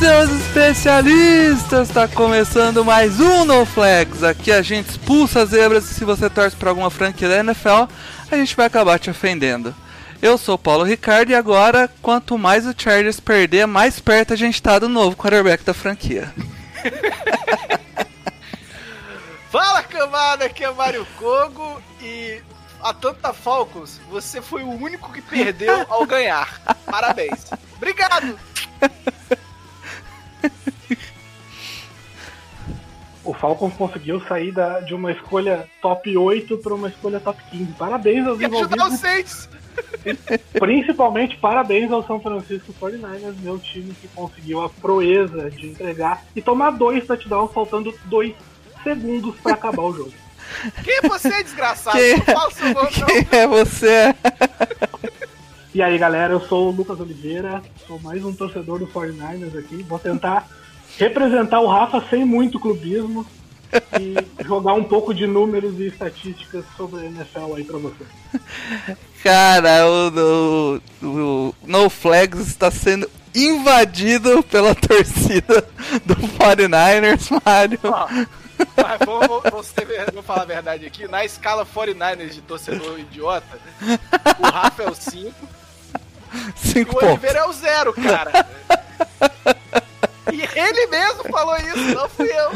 Seus especialistas! Tá começando mais um No Flags. Aqui a gente expulsa as zebras e se você torce pra alguma franquia da NFL, a gente vai acabar te ofendendo. Eu sou Paulo Ricardo e agora, quanto mais o Chargers perder, mais perto a gente tá do novo quarterback da franquia. Fala cambada, aqui é Mário Kogo e a Tanta Falcons, você foi o único que perdeu ao ganhar. Parabéns. Obrigado. O Falcons conseguiu sair da- de uma escolha top 8 para uma escolha top 15. Parabéns aos E envolvidos. Principalmente parabéns ao São Francisco 49ers, meu time que conseguiu a proeza de entregar e tomar dois touchdowns faltando dois segundos para acabar o jogo. Quem é você, desgraçado? Quem- Não fala seu nome, não. Quem é você? E aí, galera, eu sou o Lucas Oliveira, sou mais um torcedor do 49ers aqui. Vou tentar representar o Rafa sem muito clubismo e jogar um pouco de números e estatísticas sobre a NFL aí pra você. Cara, o, o, o No Flags está sendo invadido pela torcida do 49ers, Mário. Ó, Mas vamos, vamos, vamos falar a verdade aqui. Na escala 49ers de torcedor idiota, o Rafa é o 5 e Cinco o pontos. Oliveira é o 0, cara. E ele mesmo falou isso, não fui eu.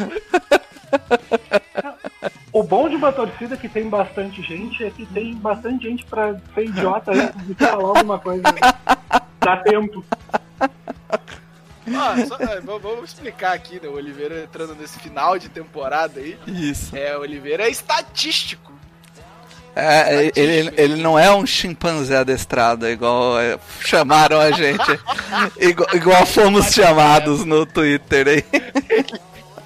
O bom de uma torcida que tem bastante gente é que tem bastante gente pra ser idiota antes de falar alguma coisa. Dá tempo. Só- é, vamos vamos explicar aqui, né? O Oliveira entrando nesse final de temporada aí. Isso. É, o Oliveira é estatístico. É, ele, ele não é um chimpanzé adestrado, igual é, chamaram a gente. igual, igual fomos chamados no Twitter aí.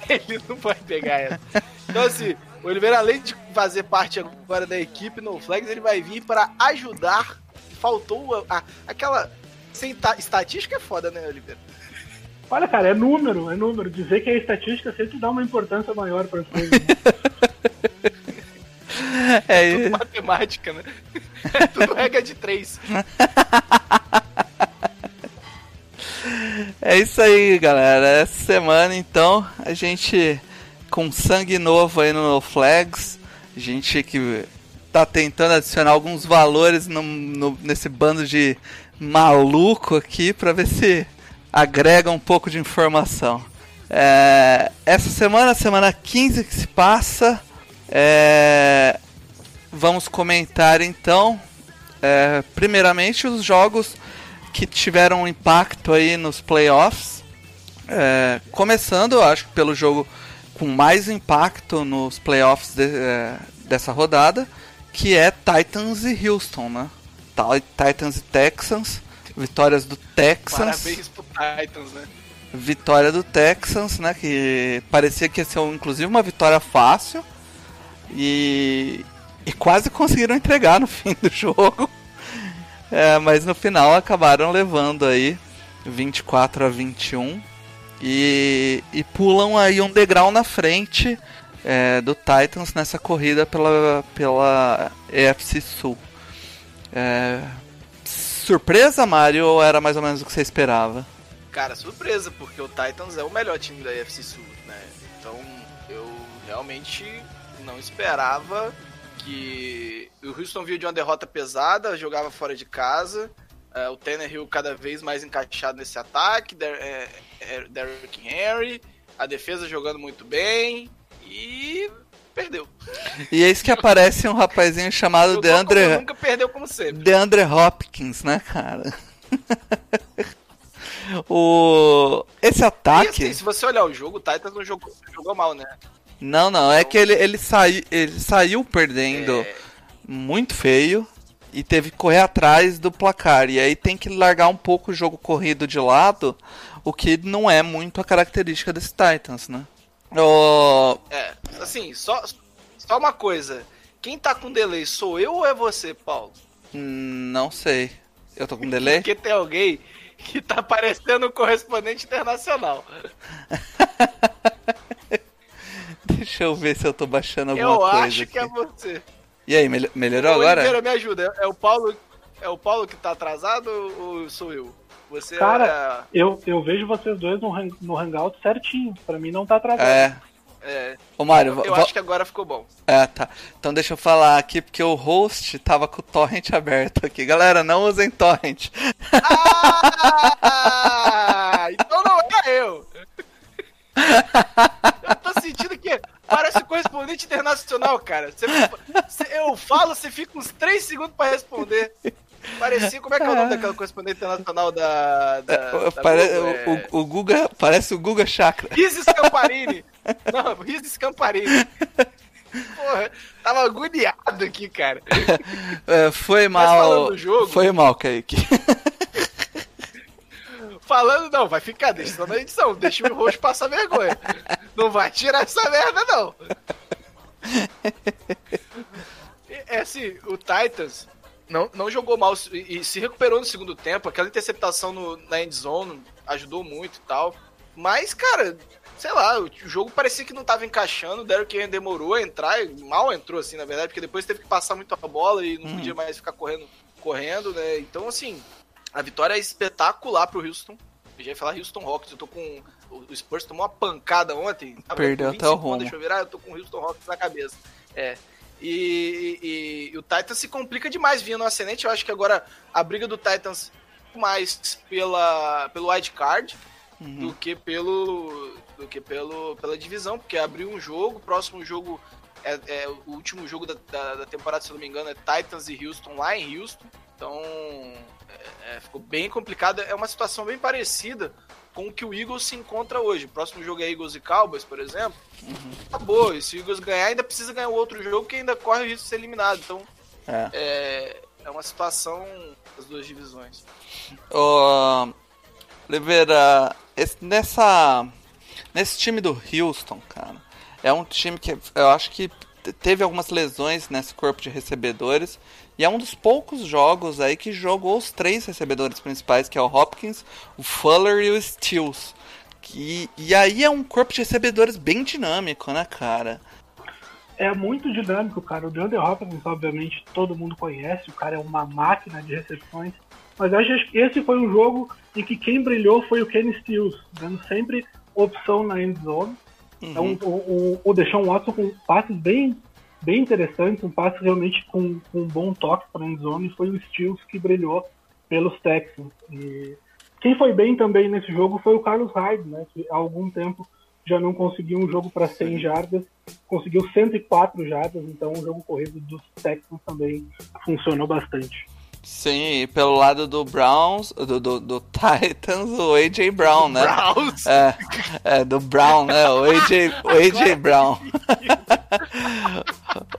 Ele não vai pegar essa. Então, assim, o Oliveira, além de fazer parte agora da equipe no Flags, ele vai vir para ajudar. Faltou a- a- aquela. Sem ta- estatística é foda, né, Oliveira? Olha, cara, é número, é número. Dizer que é estatística sempre dá uma importância maior pra coisa. né? É, Tudo matemática, né? É tudo regra de três. é isso aí, galera. Essa semana, então, a gente com sangue novo aí no Flags. A gente que tá tentando adicionar alguns valores no- no- nesse bando de maluco aqui pra ver se agrega um pouco de informação. É, essa semana, semana 15 que se passa, é, vamos comentar então, é, primeiramente, os jogos que tiveram impacto aí nos playoffs. É, começando, eu acho, pelo jogo com mais impacto nos playoffs de- é, dessa rodada, que é Titans e Houston, né? Ti- Titans e Texans, vitórias do Texans. Parabéns pro Titans, né? Vitória do Texans, né? Que parecia que ia ser inclusive uma vitória fácil. E, e quase conseguiram entregar no fim do jogo. É, mas no final acabaram levando aí 24 a 21. E, e pulam aí um degrau na frente é, do Titans nessa corrida pela, pela EFC Sul. É, surpresa, Mario, ou era mais ou menos o que você esperava? Cara, surpresa, porque o Titans é o melhor time da UFC Sul, né? Então eu realmente não esperava que o Houston veio de uma derrota pesada, jogava fora de casa. é, o Tannehill cada vez mais encaixado nesse ataque, Der, é, é, Derrick Henry, a defesa jogando muito bem e perdeu. E eis que aparece um rapazinho chamado Jogou Deandre, nunca perdeu como sempre. Deandre Hopkins, né, cara? o esse ataque, assim, se você olhar o jogo, o Titans não jogou, jogou mal, né? Não, não, é que ele, ele, sai, ele saiu perdendo É. muito feio e teve que correr atrás do placar. E aí tem que largar um pouco o jogo corrido de lado, o que não é muito a característica desse Titans, né? Ô, É, assim, só, só uma coisa. Quem tá com delay, sou eu ou é você, Paulo? não sei. Eu tô com delay? Porque tem alguém que tá parecendo um correspondente internacional. Deixa eu ver se eu tô baixando alguma eu coisa. acho aqui. que é você. E aí, mel- melhorou Ô, agora? Oliveira, me ajuda. É o Paulo, é o Paulo que tá atrasado ou sou eu? Você Cara, eu, eu vejo vocês dois no, hang- no Hangout certinho. Pra mim não tá atrasado. É. é, é, Ô, Mário, eu vo- acho que agora ficou bom. É, tá. Então deixa eu falar aqui, porque o host tava com o torrent aberto aqui. Galera, não usem torrent. Ah, então não é eu. Eu tô sentindo que parece correspondente internacional, cara. Você- eu falo, você fica uns 3 segundos pra responder. Parecia, como é que é o nome daquela correspondente internacional da. da, da Pare- Globo? É... o, Guga, parece o Guga Chakra. Riz Scamparini. Não, Riz Scamparini. Porra, tava agoniado aqui, cara. É, foi Mas falando mal. do jogo- Foi mal, Kaique. Falando, não, vai ficar, deixa só na edição, deixa o rosto passar vergonha. Não vai tirar essa merda, não. É assim, o Titans não, não jogou mal e, e se recuperou no segundo tempo. Aquela interceptação no, na end zone ajudou muito e tal. Mas, cara, sei lá, o, jogo parecia que não tava encaixando. O Derrick Henry demorou a entrar, e mal entrou, assim, na verdade, porque depois teve que passar muito a bola e não podia mais ficar correndo, correndo, né? Então, assim, a vitória é espetacular pro Houston. Eu já ia falar Houston Rockets, eu tô com. O Spurs tomou uma pancada ontem. Perdeu até o 25 rumo. Deixa eu virar, eu tô com o Houston Rockets na cabeça. É. E, e- e o Titans se complica demais vindo no ascendente. Eu acho que agora a briga do Titans mais pela, pelo wild card do que pelo do que pelo pela divisão, porque abriu um jogo, o próximo jogo é, é o último jogo da, da, da temporada, se eu não me engano, é Titans e Houston lá em Houston. Então é, é, ficou bem complicado. É uma situação bem parecida com o que o Eagles se encontra hoje. O próximo jogo é Eagles e Cowboys, por exemplo. Acabou. E se o Eagles ganhar, ainda precisa ganhar o outro jogo que ainda corre o risco de ser eliminado. Então É. é, é uma situação das duas divisões. Ô, Oliveira, esse- nessa, nesse time do Houston, cara, é um time que eu acho que te- teve algumas lesões nesse corpo de recebedores e é um dos poucos jogos aí que jogou os três recebedores principais, que é o Hopkins, o Fuller e o Stills. Que, e aí é um corpo de recebedores bem dinâmico, né, cara? É muito dinâmico, cara. O DeAndre Hopkins, obviamente, todo mundo conhece. O cara é uma máquina de recepções. Mas acho que esse foi um jogo em que quem brilhou foi o Kenny Stills, dando sempre opção na end zone. Então, o, o, o Deshaun Watson com passes bem, bem interessantes, um passe realmente com, com um bom toque para end zone, e foi o Stills que brilhou pelos Texans. E quem foi bem também nesse jogo foi o Carlos Hyde, né, que há algum tempo já não conseguiu um jogo para 100 jardas, conseguiu 104 jardas, então o jogo corrido dos Texans também funcionou bastante. Sim, e pelo lado do Browns, do, do, do Titans, o AJ Brown, né? Browns. É, é, do Brown, né? O AJ, o AJ Brown.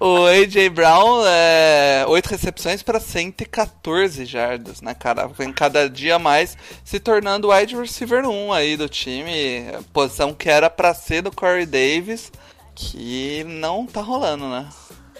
O AJ Brown é 8 recepções para 114 jardas, né, cara? Vem cada dia mais se tornando o wide receiver 1 aí do time, posição que era para ser do Corey Davis, que não tá rolando, né?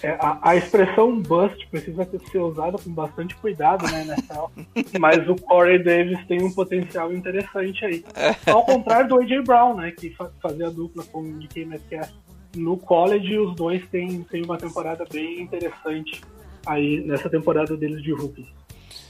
É, a, a expressão bust precisa ser usada com bastante cuidado, né, NFL. Mas o Corey Davis tem um potencial interessante aí. Ao contrário do AJ Brown, né, que fa- fazia dupla com o DK Metcalf no college, os dois têm, têm uma temporada bem interessante aí nessa temporada deles de rookie.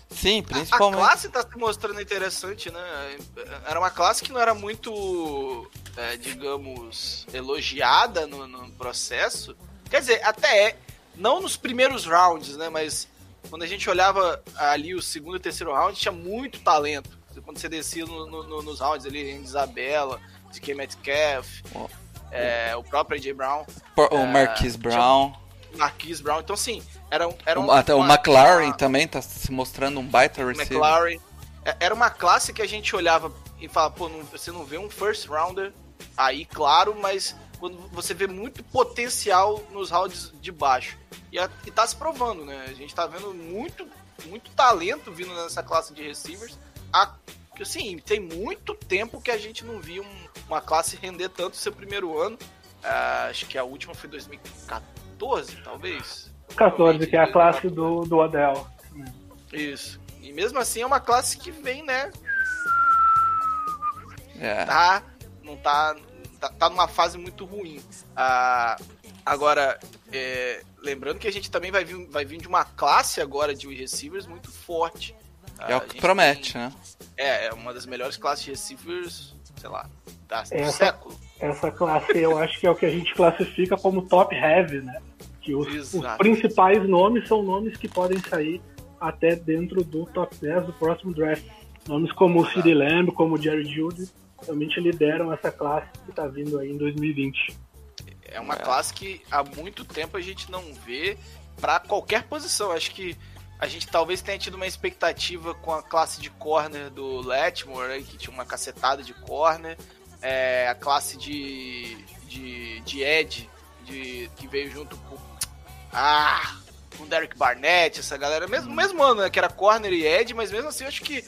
Sim, A principalmente. classe tá se mostrando interessante, né? Era uma classe que não era muito, é, digamos, elogiada no, no processo. Quer dizer, até é, não nos primeiros rounds, né? Mas quando a gente olhava ali o segundo e terceiro round, tinha muito talento. Quando você descia no- no- no- nos rounds ali, em Isabela, DK Metcalf, Ó. é, o próprio AJ Brown, Por- o é, Marquise tinha- Brown. Marquise Brown. Então, assim, era, um- era um- O, até o uma- McLaren uma- também tá se mostrando um baita receiver. McLaren. É- Era uma classe que a gente olhava e falava, pô, não- você não vê um first rounder aí, claro, mas quando você vê muito potencial nos rounds de baixo. E, a, e tá se provando, né? A gente tá vendo muito, muito talento vindo nessa classe de receivers. A, assim, tem muito tempo que a gente não via um- uma classe render tanto seu primeiro ano. Ah, acho que a última foi 2014, talvez. 14, que é a classe do, do Odell. Isso. E mesmo assim é uma classe que vem, né? É. Tá. Não tá. Tá, tá numa fase muito ruim. Ah, agora, é, lembrando que a gente também vai vir, vai vir de uma classe agora de receivers muito forte. É o a que promete, tem- né? é, é uma das melhores classes de receivers, sei lá, da, do Essa- século. Essa classe eu acho que é o que a gente classifica como top heavy, né? Que os, os principais nomes são nomes que podem sair até dentro do top 10 do próximo draft. Nomes como o CeeDee Lamb, como o Jerry Judy, realmente lideram essa classe que tá vindo aí em 2020. É uma É. classe que há muito tempo a gente não vê pra qualquer posição. Acho que a gente talvez tenha tido uma expectativa com a classe de corner do Letmore, né, que tinha uma cacetada de corner. É, a classe de, de, de Ed, de, que veio junto com. Ah! Com Derek Barnett, essa galera. Mesmo, mesmo ano, né? Que era corner e Ed, mas mesmo assim eu acho que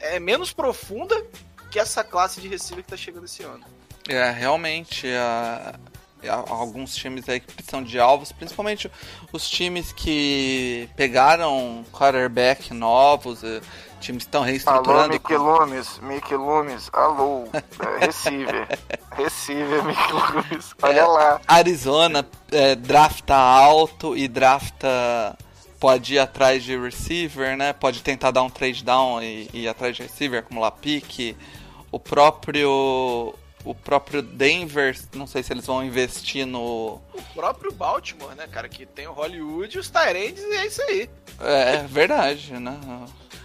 é menos profunda que essa classe de receiver que tá chegando esse ano. É, realmente, a- a- alguns times aí que precisam de alvos, principalmente os times que pegaram quarterback novos, eh, times que estão Alô, reestruturando. Mickey Loomis, Mickey Loomis, alô, é, receiver, receiver, Mickey Loomis, olha lá. Arizona é, drafta alto e drafta. Pode ir atrás de receiver, né? Pode tentar dar um trade down e, e ir atrás de receiver, acumular pique. O próprio. O próprio Denver, não sei se eles vão investir no. O próprio Baltimore, né, cara, que tem o Hollywood e os Tyrands e é isso aí. É verdade, né?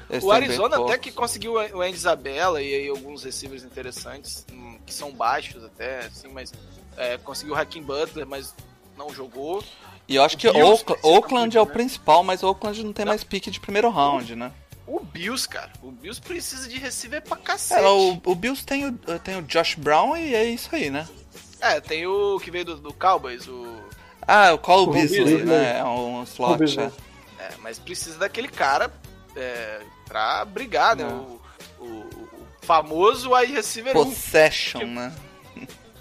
Eles o Arizona até que conseguiu o Andy Isabella e aí alguns receivers interessantes, hum, que são baixos até, assim, mas é, conseguiu o Hakim Butler, mas não jogou. E eu acho o que Bills Oakland, é o né? principal, mas Oakland não tem Não. mais pique de primeiro round, né? O Bills, cara, o Bills precisa de receiver pra cacete. É, o, o Bills tem o, tem o Josh Brown e é isso aí, né? É, tem o que veio do, do Cowboys, o... Ah, o Cole O Beasley, Beasley. né? É um slot. É. É, mas precisa daquele cara é, pra brigar, né? Não. O, o, o famoso wide receiver 1. Possession, né?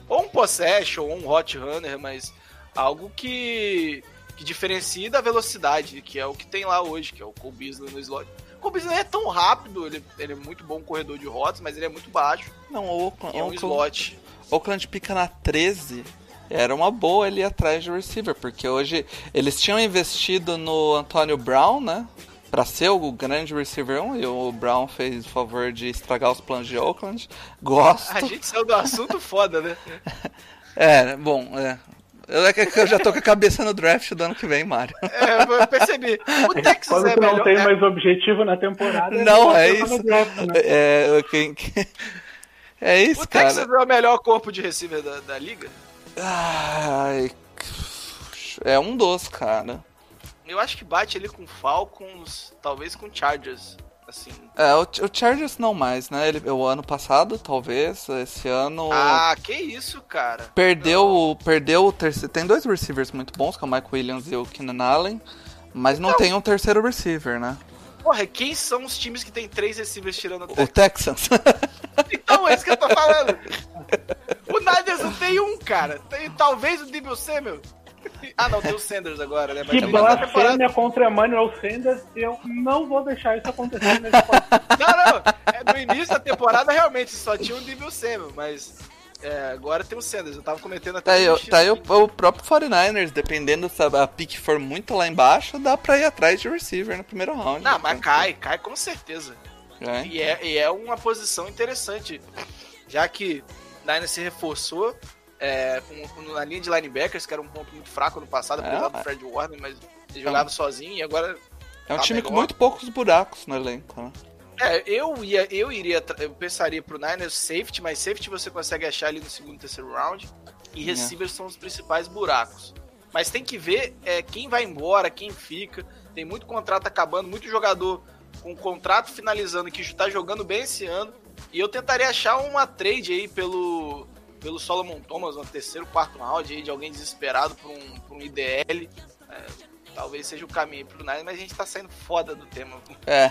ou um possession, ou um hot runner, mas algo que, que diferencie da velocidade, que é o que tem lá hoje, que é o Cole Beasley no slot. Beasley é tão rápido, ele, ele é muito bom corredor de rotas, mas ele é muito baixo, Não, o Oakland, é um Oakland, slot. Oakland pica na 13. Era uma boa ele ir atrás de receiver, porque hoje eles tinham investido no Antonio Brown, né? Pra ser o grande receiver 1, e o Brown fez o favor de estragar os planos de Oakland. Gosto. A gente saiu do assunto foda, né? É, bom, é. Eu, é que eu já tô com a cabeça no draft do ano que vem, Mário. É, eu percebi. O Texas Quando é tu não melhor. tem é, mais objetivo na temporada, Não, ele é isso. draft, né? É, quem- quem- é isso, o Texas cara. é o melhor corpo de receiver da, da liga. Ai, é um dos, cara. Eu acho que bate ali com Falcons, talvez com Chargers. Assim. É, o, o Chargers não mais, né? Ele, o ano passado, talvez. Esse ano. Ah, que isso, cara. Perdeu, o- perdeu o terceiro. Tem dois receivers muito bons, que é o Mike Williams e o Keenan Allen. Mas não tem um terceiro receiver, né? Porra, quem são os times que tem três receivers tirando o O Texas? Texans. Então, é isso que eu tô falando. O Niners não tem um, cara. Tem talvez o Debo Samuel. Ah, não, tem o Sanders agora, né? Mas Que blasfêmia contra Emmanuel Sanders, eu não vou deixar isso acontecer nesse podcast. Não, não. É, no início da temporada, realmente, só tinha o Debo Samuel, mas é, agora tem o Sanders. Eu tava cometendo até Tá aí, um tá aí o, o próprio 49ers, dependendo se a pick for muito lá embaixo, dá pra ir atrás de receiver no primeiro round. Não, mas cai, cai com certeza. É. E é, e é uma posição interessante, já que Niners se reforçou é, com, com- na linha de linebackers, que era um ponto muito fraco no passado, apesar É, do é. Fred Warner, mas ele jogava sozinho e agora. É um tá time com melhor. muito poucos buracos no elenco, né? É, eu ia, eu iria, eu pensaria pro Niners safety, mas safety você consegue achar ali no segundo, terceiro round. E É. receivers são os principais buracos. Mas tem que ver é, quem vai embora, quem fica. Tem muito contrato acabando, muito jogador com contrato finalizando que tá jogando bem esse ano. E eu tentaria achar uma trade aí pelo pelo Solomon Thomas no terceiro, quarto round, aí, de alguém desesperado por um, por um IDL. É, talvez seja o caminho pro Niners, mas a gente tá saindo foda do tema. É.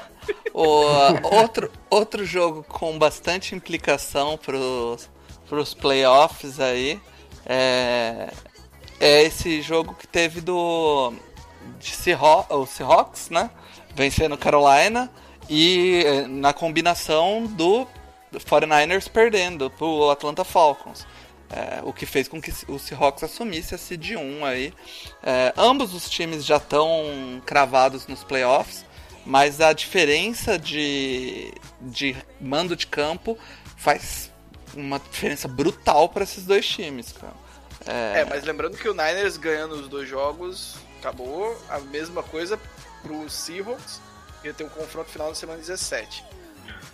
O, outro, outro jogo com bastante implicação pros, pros playoffs aí é, é esse jogo que teve do de Seahawks, o Seahawks, né? Vencendo Carolina e eh, na combinação do 49ers perdendo pro Atlanta Falcons. É, o que fez com que o Seahawks assumisse a seed 1 aí. É, ambos os times já estão cravados nos playoffs, mas a diferença de, de mando de campo faz uma diferença brutal para esses dois times, cara. É, mas lembrando que o Niners ganhando os dois jogos, acabou a mesma coisa pro Seahawks, ia ter um confronto final na semana 17.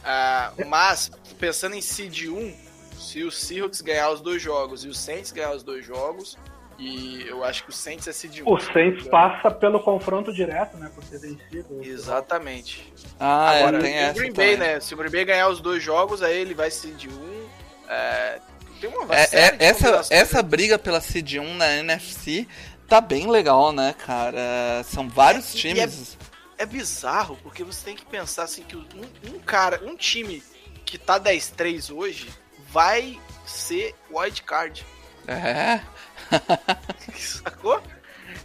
Ah, mas, pensando em seed 1, se o Seahawks ganhar os dois jogos e o Saints ganhar os dois jogos, e eu acho que o Saints é seed 1. O Saints passa pelo confronto direto, né? Por ter vencido. Exatamente. Ah, Agora, é, tem o essa Green Bay, né? Se o Green Bay ganhar os dois jogos, aí ele vai seed 1. É, tem uma É, é, de essa, essa briga pela seed 1 na NFC tá bem legal, né, cara? São vários É, e times. É bizarro, porque você tem que pensar assim que um, um cara, um time que tá 10-3 hoje vai ser wild card. É. Sacou?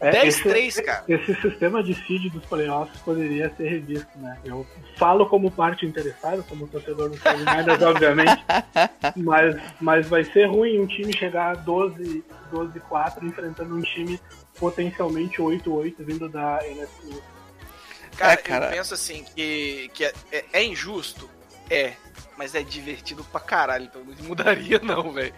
É, 10-3, esse- cara. Esse sistema de seed dos playoffs poderia ser revisto, né? Eu falo como parte interessada, como torcedor do 49ers, obviamente, mas, mas vai ser ruim um time chegar a 12 12-4 enfrentando um time potencialmente 8-8 vindo da NFC. Cara, É, cara. eu penso assim que, que é, é- é injusto? É. Mas é divertido pra caralho, então não mudaria não, velho.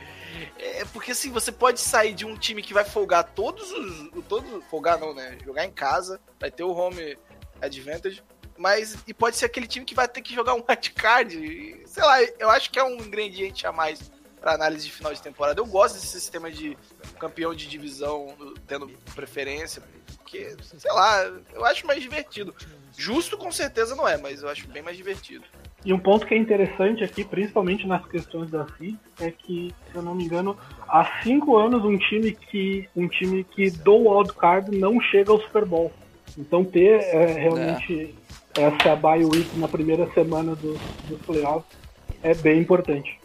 É porque assim, você pode sair de um time que vai folgar todos os. Todos, folgar não, né? Jogar em casa, vai ter o home advantage. Mas. E pode ser aquele time que vai ter que jogar um wildcard. e, Sei lá, eu acho que é um ingrediente a mais pra análise de final de temporada. Eu gosto desse sistema de campeão de divisão tendo preferência. Porque, sei lá, eu acho mais divertido. Justo com certeza não é, mas eu acho bem mais divertido. E um ponto que é interessante aqui, principalmente nas questões da seed, é que, se eu não me engano, há cinco anos um time que um time que do wildcard não chega ao Super Bowl. Então ter é, realmente essa bye week na primeira semana do, dos playoffs é bem importante.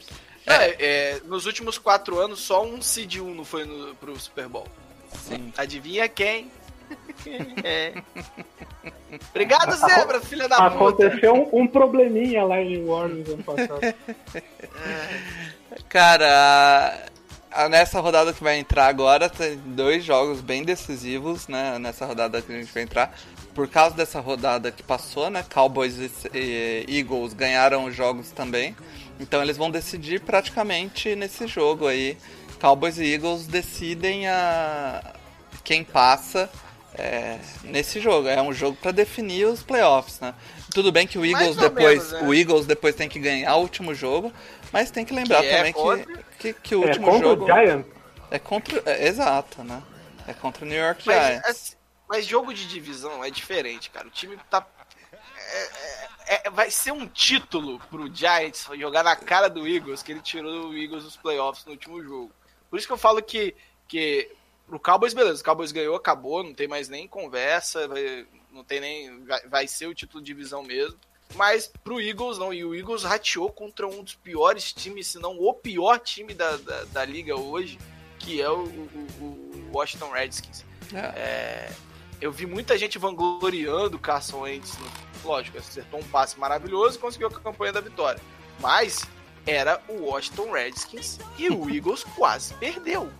É, é, nos últimos quatro anos, só um Seed 1 não foi no, pro Super Bowl. Sim. Adivinha quem? É. Obrigado, Zebra, filha da puta. Aconteceu um, um probleminha lá em Orleans ano passado. Cara, a- nessa rodada que vai entrar agora, tem dois jogos bem decisivos, né? Nessa rodada que a gente vai entrar. Por causa dessa rodada que passou, né? Cowboys e, e Eagles ganharam os jogos também. Então eles vão decidir praticamente nesse jogo aí. Cowboys e Eagles decidem a quem passa é, nesse jogo. É um jogo para definir os playoffs, né? Tudo bem que o Eagles depois, menos, né? o Eagles depois tem que ganhar o último jogo, mas tem que lembrar Que é também contra- que, que, que o É último contra jogo o Giants. é contra, é, exato, né? É contra o New York Mas, Giants. assim, mas jogo de divisão é diferente, cara. O time tá. é- é- é- vai ser um título pro Giants jogar na cara do Eagles, que ele tirou o Eagles dos playoffs no último jogo. Por isso que eu falo que, que pro Cowboys, beleza, o Cowboys ganhou, acabou, não tem mais nem conversa, vai- não tem nem. Vai, vai ser o título de divisão mesmo. Mas pro Eagles não, e o Eagles rateou contra um dos piores times, se não o pior time da, da, da liga hoje, que é o, o- o Washington Redskins. É. Eu vi muita gente vangloriando o Carson Wentz. Lógico, acertou um passe maravilhoso e conseguiu a campanha da vitória. Mas era o Washington Redskins e o Eagles quase perdeu.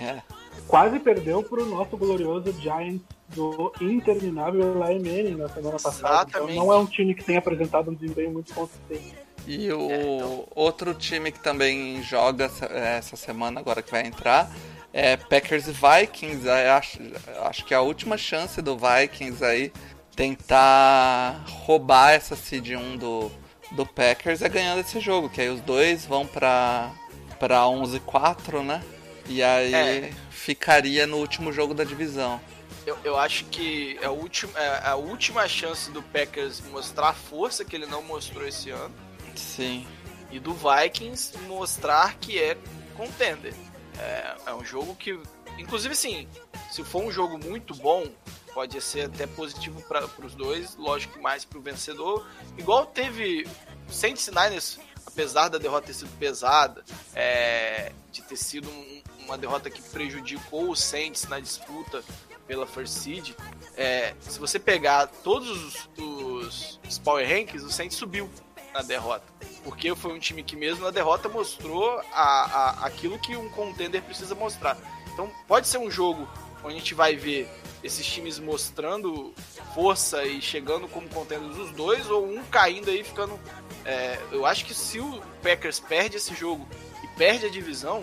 É. Quase perdeu pro nosso glorioso Giants do interminável Eli Manning na semana passada. Então Exatamente. não é um time que tem apresentado um desempenho muito consistente. E o É, então- outro time que também joga essa, semana, agora que vai entrar, é Packers e Vikings. Eu acho, acho que é a última chance do Vikings aí tentar roubar essa seed 1 do, do Packers é ganhando esse jogo, que aí os dois vão pra, pra 11-4, né? E aí É. ficaria no último jogo da divisão. Eu, eu acho que é a, última, é a última chance do Packers mostrar a força que ele não mostrou esse ano. Sim. E do Vikings mostrar que é contender. É, é um jogo que, inclusive, assim, se for um jogo muito bom, pode ser até positivo para os dois, lógico que mais para o vencedor. Igual teve Saints Niners, apesar da derrota ter sido pesada, é, de ter sido um- uma derrota que prejudicou o Saints na disputa pela First Seed, é, se você pegar todos os, os, Power Rankings, o Saints subiu na derrota. Porque foi um time que mesmo na derrota mostrou a, a- aquilo que um contender precisa mostrar. Então pode ser um jogo onde a gente vai ver esses times mostrando força e chegando como contenders os dois, ou um caindo aí ficando. é, eu acho que se o Packers perde esse jogo e perde a divisão,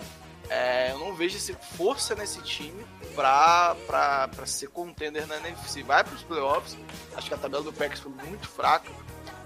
é, eu não vejo força nesse time pra, pra, pra ser contender na NFC. Vai pros playoffs, acho que a tabela do Packers foi muito fraca,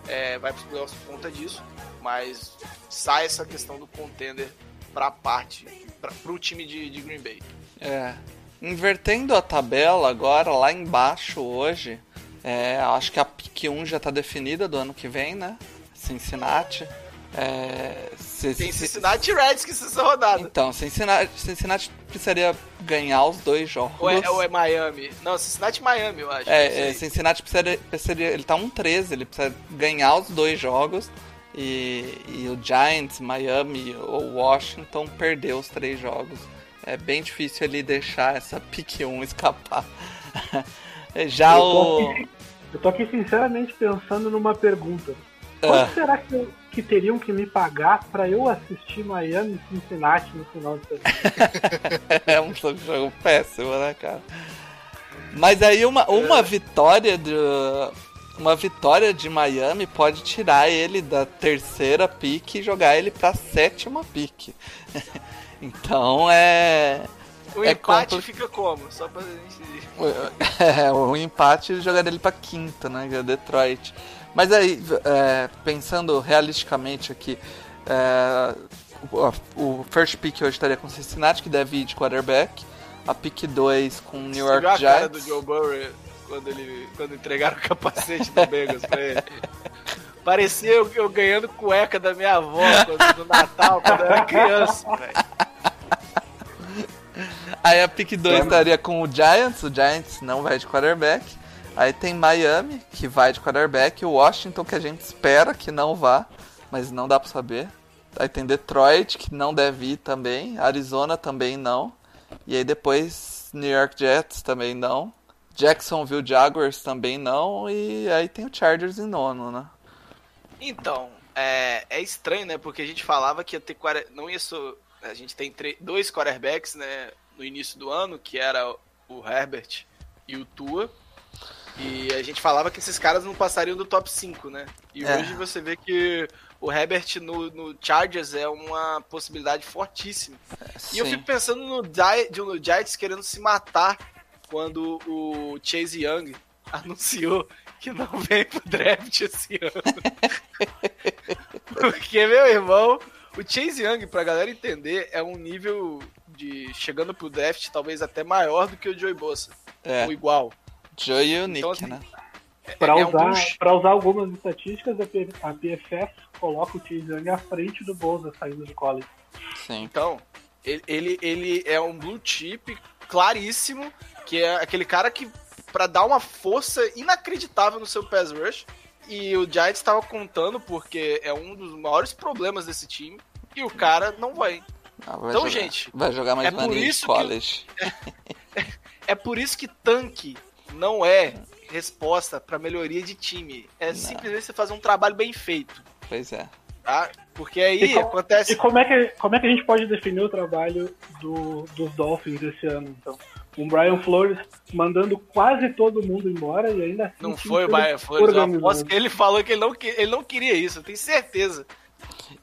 é, vai pros playoffs por conta disso, mas sai essa questão do contender pra parte, pra, pro time de, de Green Bay. É. Invertendo a tabela agora, lá embaixo hoje, é, acho que a pick 1 já tá definida do ano que vem, né? Cincinnati. É, se- Tem Cincinnati Redskins essa rodada. Então, Cincinnati, Cincinnati precisaria ganhar os dois jogos. Ou é, ou é Miami? Não, Cincinnati e Miami, eu acho. É, é. Cincinnati precisaria, precisaria- Ele tá 1-13, ele precisa ganhar os dois jogos. E, e o Giants, Miami ou Washington perder os três jogos. É bem difícil ele deixar essa pick 1 escapar. Já Eu tô o. aqui- Eu tô aqui sinceramente pensando numa pergunta. Ah. Quanto será que, eu- que teriam que me pagar pra eu assistir Miami e Cincinnati no final de semana? É um jogo péssimo, né, cara? Mas aí uma, uma vitória de. Uma vitória de Miami pode tirar ele da terceira pique e jogar ele pra sétima pique. então é. O é empate compli- fica como? Só pra gente. É, o empate jogaria ele pra quinta, né? que é Detroit. Mas aí, é, pensando realisticamente aqui, é, o, o first pick hoje estaria com Cincinnati, que deve ir de quarterback. A pick 2 com New York viu a cara do Giants. Joe Burrow quando, ele, quando entregaram o capacete do Bengals pra ele? Parecia eu, eu ganhando cueca da minha avó quando, no Natal, quando eu era criança, velho. Aí a pick 2 estaria com o Giants, o Giants não vai de quarterback. Aí tem Miami, que vai de quarterback, Washington, que a gente espera que não vá, mas não dá pra saber. Aí tem Detroit, que não deve ir também, Arizona também não. E aí depois New York Jets também não. Jacksonville Jaguars também não. E aí tem o Chargers em nono, né? Então, é, é estranho, né? Porque a gente falava que ia ter. Não ia só. A gente tem dois quarterbacks, né? No início do ano, que era o Herbert e o Tua. E a gente falava que esses caras não passariam do top 5, né? E É. hoje você vê que o Herbert no, no Chargers é uma possibilidade fortíssima. E eu fico pensando no, no Giants querendo se matar quando o Chase Young anunciou que não vem pro draft esse ano. Porque, meu irmão, o Chase Young, pra galera entender, é um nível de chegando pro draft talvez até maior do que o Joey Bosa. É, Ou igual. Joe e o Nick, Então, assim, né? Pra é um usar, pra usar algumas estatísticas, a, P- a PFF coloca o Chase Young à frente do Bolsa saindo do college. Sim. Então, ele, ele, ele é um blue chip claríssimo, que é aquele cara que, pra dar uma força inacreditável no seu pass rush, e o Giants estava contando porque é um dos maiores problemas desse time, e o cara não vai. Ah, vai Então, jogar- gente, vai jogar mais é um por de isso que- college. É por isso que tanque não é resposta pra melhoria de time. É simplesmente você fazer um trabalho bem feito, Pois é. tá? Porque aí E como- acontece... E como é, que, como é que a gente pode definir o trabalho do- dos Dolphins esse ano, então? Um Brian Flores mandando quase todo mundo embora e ainda assim Não foi o Brian Flores, eu aposto que ele falou que ele não, que- ele não queria isso, eu tenho certeza.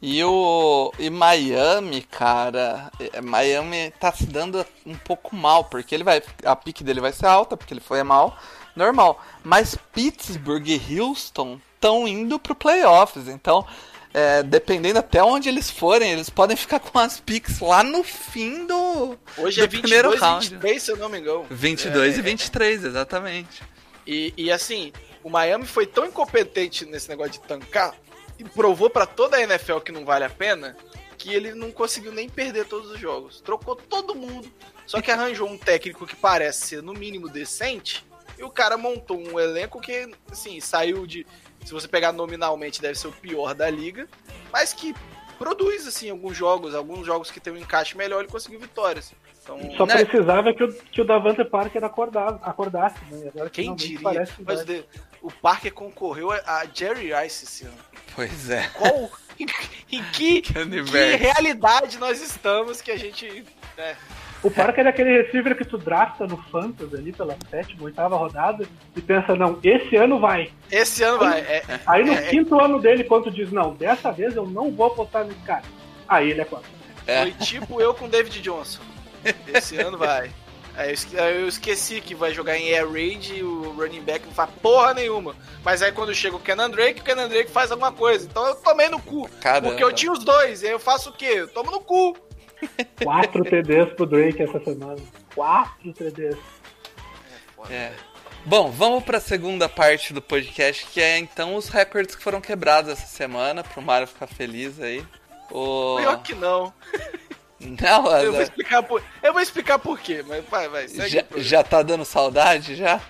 E o e Miami, cara, é, Miami tá se dando um pouco mal, porque ele vai a pique dele vai ser alta, porque ele foi mal, normal. Mas Pittsburgh e Houston estão indo pro playoffs, então é, dependendo até onde eles forem, eles podem ficar com as picks lá no fim do Hoje do é 22, primeiro round. 23, se eu não me engano. 22 É, e 23, exatamente. E, e assim, o Miami foi tão incompetente nesse negócio de tancar e provou pra toda a NFL que não vale a pena que ele não conseguiu nem perder todos os jogos. Trocou todo mundo. Só que arranjou um técnico que parece ser, no mínimo, decente. E o cara montou um elenco que, assim, saiu de. Se você pegar nominalmente, deve ser o pior da liga. Mas que produz, assim, alguns jogos. Alguns jogos que tem um encaixe melhor, ele conseguiu vitórias. Então, Só Né? precisava que o, que o Davante Parker acordasse, acordasse né? Agora quem diria? parece que Mas vai. de- o Parker concorreu a- Jerry Rice esse ano. Pois é. Qual. em, em que, que universo. realidade nós estamos que a gente. né, O Parker é aquele receiver que tu drafta no Fantasy ali pela sétima, oitava rodada e pensa, não, esse ano vai. Esse ano vai. É, Aí no É. quinto ano dele, quando tu diz, não, dessa vez eu não vou apostar nesse cara. Aí ele é quatro. É. Foi tipo eu com David Johnson. Esse ano vai. Aí eu, esque- aí eu esqueci que vai jogar em Air Raid e o running back não faz porra nenhuma. Mas aí quando chega o Kenan Drake, o Kenan Drake faz alguma coisa. Então eu tomei no cu. Caramba. Porque eu tinha os dois. E aí eu faço o quê? Eu tomo no cu. Quatro TDs pro Drake essa semana. Quatro TDs. É. Bom, vamos pra segunda parte do podcast, que é então os recordes que foram quebrados essa semana, pro Mário ficar feliz aí. O... Pior que não. Não, Eu vou a- explicar por, eu vou explicar por quê, mas vai, vai. Já, já tá dando saudade já?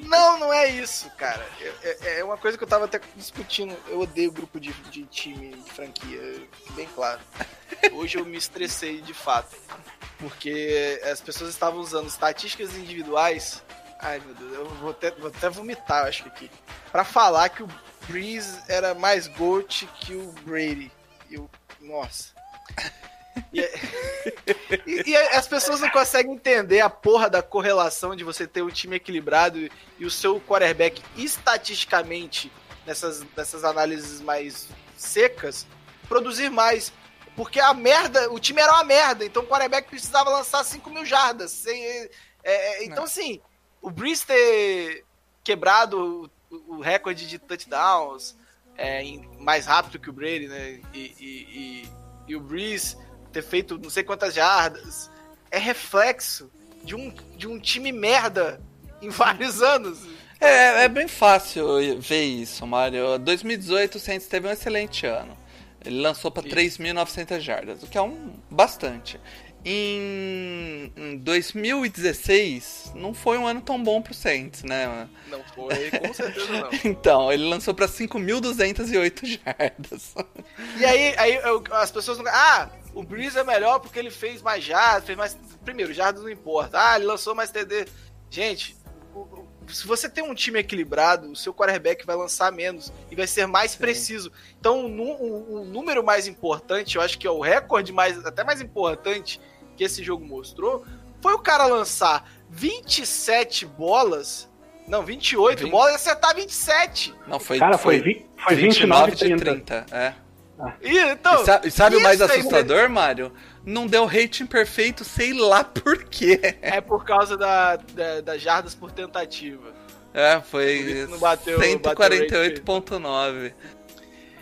Não, não é isso, cara. É, é- é uma coisa que eu tava até discutindo. Eu odeio grupo de, de time, de franquia, bem claro. Hoje eu me estressei de fato. Porque as pessoas estavam usando estatísticas individuais. Ai meu Deus, eu vou até, vou até vomitar, acho que aqui. Pra falar que o Breeze era mais GOAT que o Brady. Eu, nossa. E, é- e- e as pessoas não conseguem entender a porra da correlação de você ter um time equilibrado e, e o seu quarterback estatisticamente, nessas, nessas análises mais secas, produzir mais. Porque a merda, o time era uma merda, então o quarterback precisava lançar 5 mil jardas. Sem- é, é, então, assim, o Breeze ter quebrado o, o recorde de touchdowns é, em- mais rápido que o Brady, né? E, e, e- e o Breeze ter feito não sei quantas jardas é reflexo de um, de um time merda em vários anos. É, é bem fácil ver isso, Mário. 2018 o Saints teve um excelente ano. Ele lançou para Isso. 3.900 jardas, o que é um bastante. Em, em 2016 não foi um ano tão bom pro Saints, né? Não foi, com certeza não. Então, ele lançou para 5.208 jardas. E aí, aí eu- as pessoas não. Ah, o Breeze é melhor porque ele fez mais jardas, fez mais. Primeiro, jardas não importa. Ah, ele lançou mais TD. Gente, se você tem um time equilibrado, o seu quarterback vai lançar menos e vai ser mais preciso. Então, o, o- o número mais importante, eu acho que é o recorde mais, até mais importante que esse jogo mostrou, foi o cara lançar 27 bolas. Não, 28 Vinte- bolas e acertar 27. Não, foi, Cara, foi, vi- foi 29 de 30. 30. É. E, então, E sabe, e sabe o mais assustador, Mário? Não deu rating perfeito, sei lá por quê. É por causa da, da- das jardas por tentativa. É, foi isso não bateu- 148.9.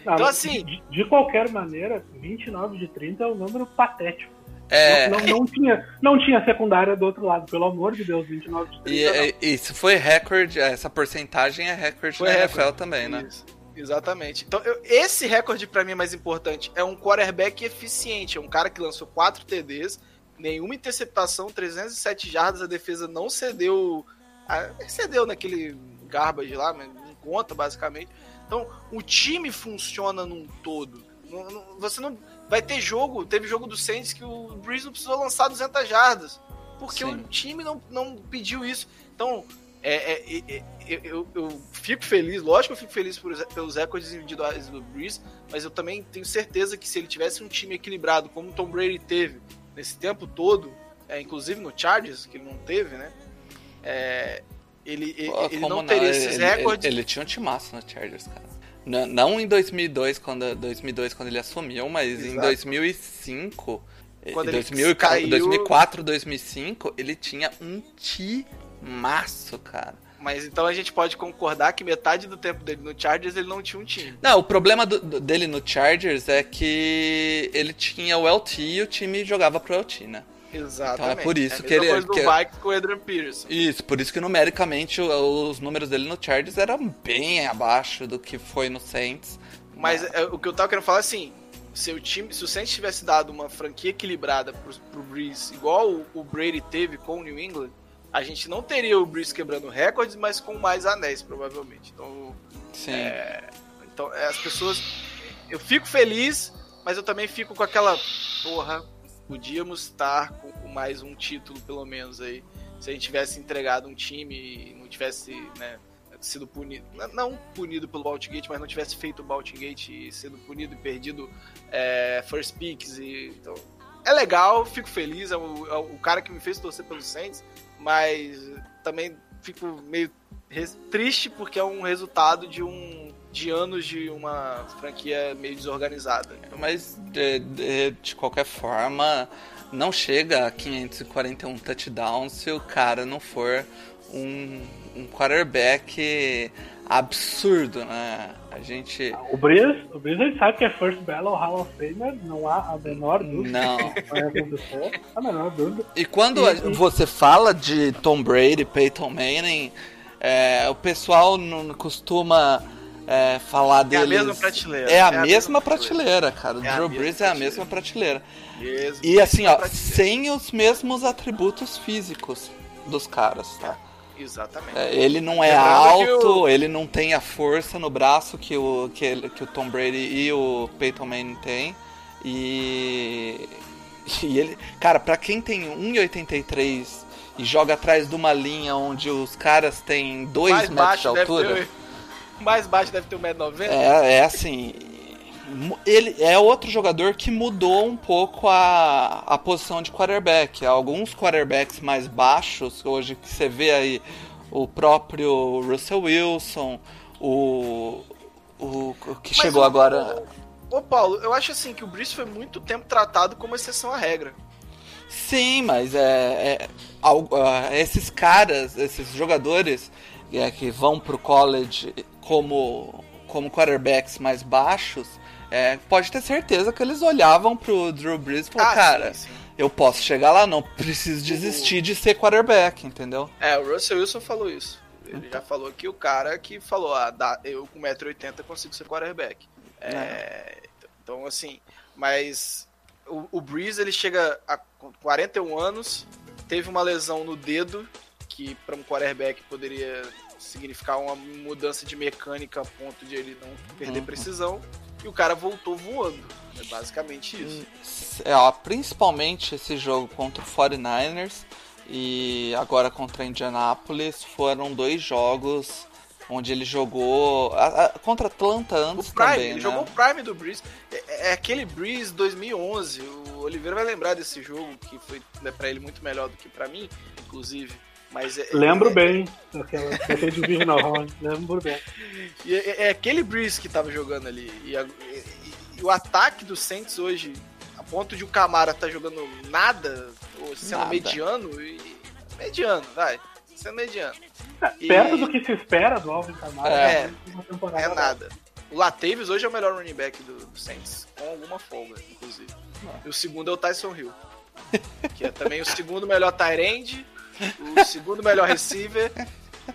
Não, Então, assim- De, de qualquer maneira, 29 de 30 é um número patético. É, Não, não, não tinha, não tinha secundária do outro lado, pelo amor de Deus, 29 de 30. e, não. e- isso foi recorde, essa porcentagem é recorde Foi na recorde. NFL também, né? Isso, Exatamente. Então, eu- esse recorde pra mim é mais importante. É um quarterback eficiente. É um cara que lançou 4 TDs, nenhuma interceptação, 307 jardas. A defesa não cedeu. a- cedeu naquele garbage lá, mas não conta, basicamente. Então, o time funciona num todo. Não- não- você não. Vai ter jogo. Teve jogo do Saints que o Breeze não precisou lançar 200 jardas. Porque Sim. o time não, não pediu isso. Então, é, é, é, eu, eu- fico feliz, lógico que eu fico feliz por- pelos recordes individuais do Breeze, mas eu também tenho certeza que se ele tivesse um time equilibrado, como o Tom Brady teve nesse tempo todo, é, inclusive no Chargers, que ele não teve, né? é, ele ele, Pô, ele como não teria esses ele, recordes. Ele, ele tinha um timaço no Chargers, cara. Não, não em 2002 quando, 2002, quando ele assumiu, mas em Exato. 2005, Quando em ele 2000, caiu- 2004, 2005, ele tinha um timaço, cara. Mas então a gente pode concordar que metade do tempo dele no Chargers ele não tinha um time. Não, o problema do- do- dele no Chargers é que ele tinha o LT e o time jogava pro LT, né? Exatamente. Então é por isso a que ele- coisa do que- Vikings com o Adrian Peterson. Isso, por isso que numericamente os números dele no Chargers eram bem abaixo do que foi no Saints. Mas é, o que eu tava querendo falar é assim: se o time, se o Saints tivesse dado uma franquia equilibrada pro, pro Breeze, igual o, o Brady teve com o New England, a gente não teria o Breeze quebrando recordes, mas com mais anéis, provavelmente. Então, Sim. então é, as pessoas. Eu fico feliz, mas eu também fico com aquela. Porra, podíamos estar com com mais um título, pelo menos aí. Se a gente tivesse entregado um time e não tivesse, né, sido punido. Não punido pelo Baltigate, mas não tivesse feito o Baltigate e sido punido e perdido é, first picks. E, então, é legal, fico feliz. É o, é o cara que me fez torcer pelos Saints, mas também fico meio triste porque é um resultado de um de anos de uma franquia meio desorganizada. Mas de, de, de qualquer forma, não chega a 541 touchdowns se o cara não for um, um quarterback absurdo, né? A gente. O Breeze, o Breeze a gente sabe que é First Ballot Hall of Famer, não há a menor dúvida. Não. Vai acontecer, a menor dúvida. E quando a- E- e- você fala de Tom Brady, Peyton Manning, é, o pessoal não costuma é, falar É a deles. mesma prateleira. É a, É a mesma, mesma prateleira, cara. O É Drew Brees é a prateleira. mesma prateleira. Mesmo, E assim, ó, prateleira. sem os mesmos atributos físicos dos caras, tá? Exatamente. É, Ele não é Lembrando alto, o- ele não tem a força no braço que o, que, ele- que o Tom Brady e o Peyton Manning tem. E, e ele, cara, pra quem tem 1,83 e joga atrás de uma linha onde os caras têm 2 mais metros de altura, ter. Mais baixo deve ter 1,90m. é, é assim. Ele é outro jogador que mudou um pouco a, a posição de quarterback. Alguns quarterbacks mais baixos, hoje que você vê aí o próprio Russell Wilson, o, o, o que Mas chegou o- agora. Ô Paulo, eu acho assim que o Brice foi muito tempo tratado como exceção à regra. Sim, mas é, é ah, esses caras, esses jogadores é, que vão pro college como, como quarterbacks mais baixos, é, pode ter certeza que eles olhavam pro Drew Brees e falaram, Ah, cara, sim, sim. eu posso chegar lá, não preciso desistir de ser quarterback, entendeu? É, o Russell Wilson falou isso. Ele já falou que o cara que falou, ah, dá, eu com 1,80m consigo ser quarterback. É, então, assim, mas o, o Breeze, ele chega a com 41 anos, teve uma lesão no dedo, que para um quarterback poderia significar uma mudança de mecânica a ponto de ele não perder Uhum. precisão, e o cara voltou voando. É basicamente isso. É, ó, principalmente esse jogo contra o 49ers e agora contra a Indianapolis foram dois jogos onde ele jogou a- a- contra Atlanta O antes Prime, também, ele né? jogou o Prime do Breeze. É, é aquele Breeze 2011. O Oliveira vai lembrar desse jogo, que foi né, pra ele muito melhor do que pra mim, inclusive. Mas é, Lembro é, bem daquela daquele Divisional Round, lembro bem. e É, é aquele Breeze que tava jogando ali. E, a- e- e- o ataque do Saints hoje, a ponto de o Camara tá jogando nada, ou sendo Nada. mediano, e, mediano, vai. Sendo mediano. E- Perto do que se espera do Alvin Kamara. É. né, É nada. O Latavius hoje é o melhor running back do, do Saints, com alguma folga, inclusive. E o segundo é o Tyson Hill, que é também o segundo melhor tight end, o segundo melhor receiver,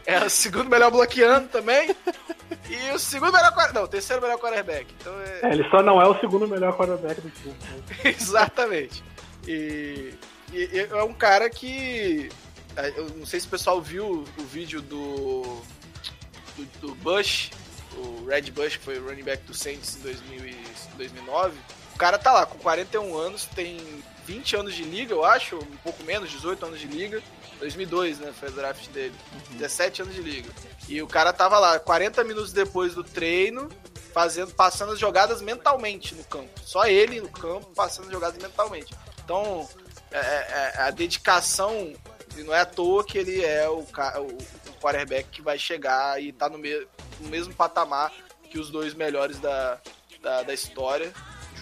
é o segundo melhor bloqueando também, e o segundo melhor não, o terceiro melhor quarterback. Então é, É, ele só não é o segundo melhor quarterback do time. né? exatamente. E, e- é um cara que é, eu não sei se o pessoal viu o vídeo do do, do Bush, o Red Bush, que foi o running back do Saints em 2000 e 2009. O cara tá lá com 41 anos, tem 20 anos de liga, eu acho, um pouco menos, 18 anos de liga. 2002, né, foi o draft dele. 17 anos de liga. E o cara tava lá 40 minutos depois do treino, fazendo, passando as jogadas mentalmente no campo. Só ele no campo passando as jogadas mentalmente. Então, é, é, a dedicação, e não é à toa que ele é o, o, o quarterback que vai chegar e tá no, me, no mesmo patamar que os dois melhores da, da, da história,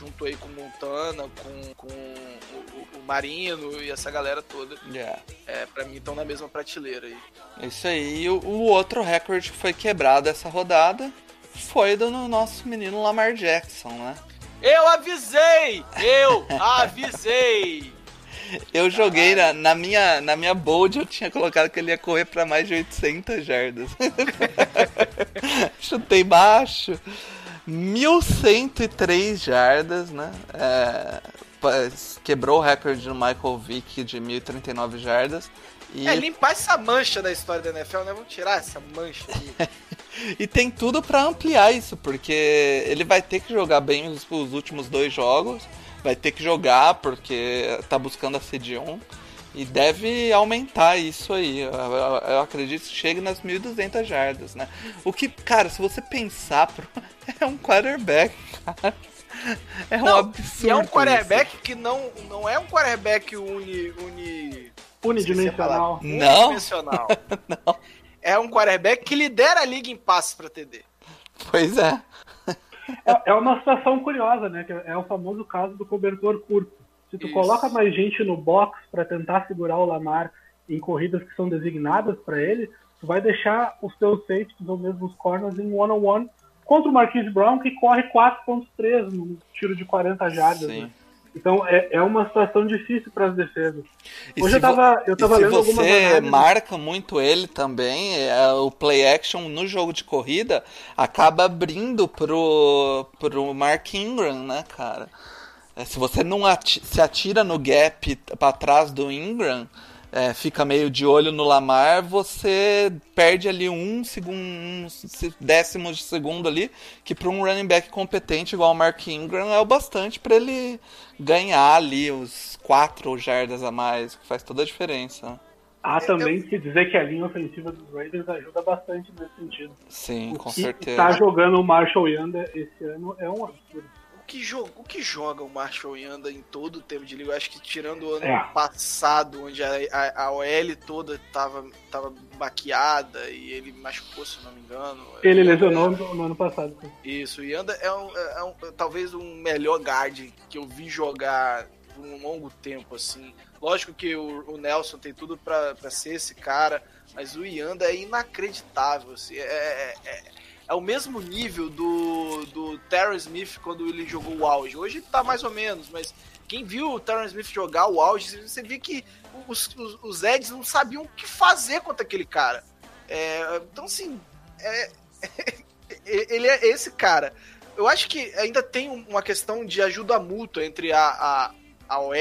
junto aí com o Montana, com, com o, o- Marino e essa galera toda. Yeah. É, pra mim estão na mesma prateleira aí. Isso aí. E o, o outro recorde que foi quebrado essa rodada foi do no- nosso menino Lamar Jackson, né? Eu avisei! Eu avisei! Eu joguei na, na minha na minha bold, eu tinha colocado que ele ia correr pra mais de 800 jardas. Chutei baixo. 1103 jardas, né? É, quebrou o recorde do Michael Vick de 1039 jardas. E, É, limpar essa mancha da história da NFL, né? Vamos tirar essa mancha aí. e tem tudo pra ampliar isso, porque ele vai ter que jogar bem os, os últimos dois jogos. Vai ter que jogar porque tá buscando a CD1. E deve aumentar isso aí. Eu, eu- eu acredito que chegue nas 1.200 jardas, né? O que, cara, se você pensar, pro- é um quarterback, cara. É um Não, absurdo. E é um isso. quarterback que não, não é um quarterback uni. uni Unidimensional. a palavra. Não. Unidimensional. É um quarterback que lidera a liga em passes pra TD. Pois é. É, é uma situação curiosa, né? que É o famoso caso do cobertor curto. Se tu Isso. coloca mais gente no box para tentar segurar o Lamar em corridas que são designadas para ele, tu vai deixar os teus safeties ou mesmo os corners em one-on-one contra o Marquise Brown, que corre 4.3 no tiro de 40 jardas. Né? Então é, é uma situação difícil para as defesas. E Hoje eu tava, eu e tava se lendo algumas você análises. marca muito ele também, é, o play action no jogo de corrida acaba abrindo pro, pro Mark Ingram, né, cara? É, se você não ati- se atira no gap pra trás do Ingram, é, fica meio de olho no Lamar, você perde ali um segundo, um se- décimo de segundo ali, que para um running back competente igual o Mark Ingram é o bastante para ele ganhar ali os quatro jardas a mais, que faz toda a diferença. Há também que dizer que a linha ofensiva dos Raiders ajuda bastante nesse sentido. Sim, o com que certeza. tá jogando o Marshall Yanda esse ano é um absurdo. O que, joga, o que joga o Marshall Yanda em todo o tempo de liga? Eu acho que tirando o ano É. passado, onde a, a, a OL toda tava, tava baqueada e ele machucou, se não me engano. Ele lesionou no, no ano passado. Isso, o Yanda é, um, é um- talvez um melhor guard que eu vi jogar por um longo tempo, assim. Lógico que o, o Nelson tem tudo pra ser esse cara, mas o Yanda é inacreditável, assim. É, é, é- o mesmo nível do, do Terrence Smith quando ele jogou o auge. Hoje tá mais ou menos, mas quem viu o Terrence Smith jogar o auge, você vê que os, os, os Eds não sabiam o que fazer contra aquele cara. É, então, assim, é, ele é esse cara. Eu acho que ainda tem um- uma questão de ajuda mútua entre a, a, a OL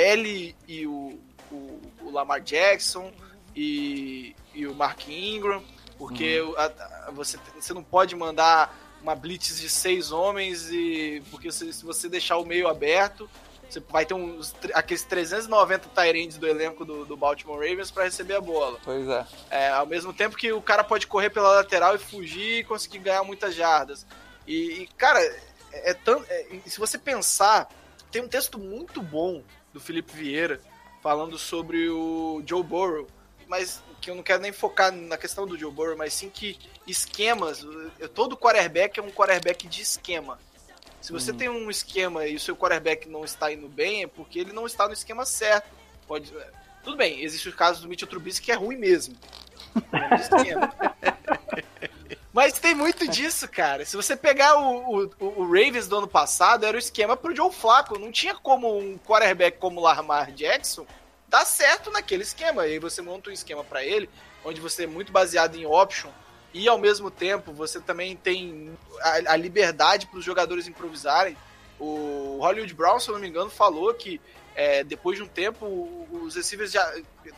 e o, o, o Lamar Jackson e, e o Mark Ingram, porque o- a- a- você, você não pode mandar uma blitz de seis homens e porque se, se você deixar o meio aberto, você vai ter uns, aqueles 390 Tyrands do elenco do, do Baltimore Ravens para receber a bola. Pois é. É, ao mesmo tempo que o cara pode correr pela lateral e fugir e conseguir ganhar muitas jardas. E, e, cara, é, é é, se você pensar, tem um texto muito bom do Felipe Vieira falando sobre o Joe Burrow, mas que eu não quero nem focar na questão do Joe Burrow, mas sim que esquemas, todo quarterback é um quarterback de esquema. Se você tem um esquema e o seu quarterback não está indo bem, é porque ele não está no esquema certo. Pode, é, tudo bem, existe o caso do Mitchell Trubisky que é ruim mesmo. É. Mas tem muito disso, cara. Se você pegar o, o, o Ravens do ano passado, era o esquema pro Joe Flacco. Não tinha como um quarterback como o Lamar Jackson dar certo naquele esquema. E aí você monta um esquema para ele, onde você é muito baseado em option e ao mesmo tempo você também tem a, a liberdade para os jogadores improvisarem. O Hollywood Brown, se eu não me engano, falou que é, depois de um tempo os receivers já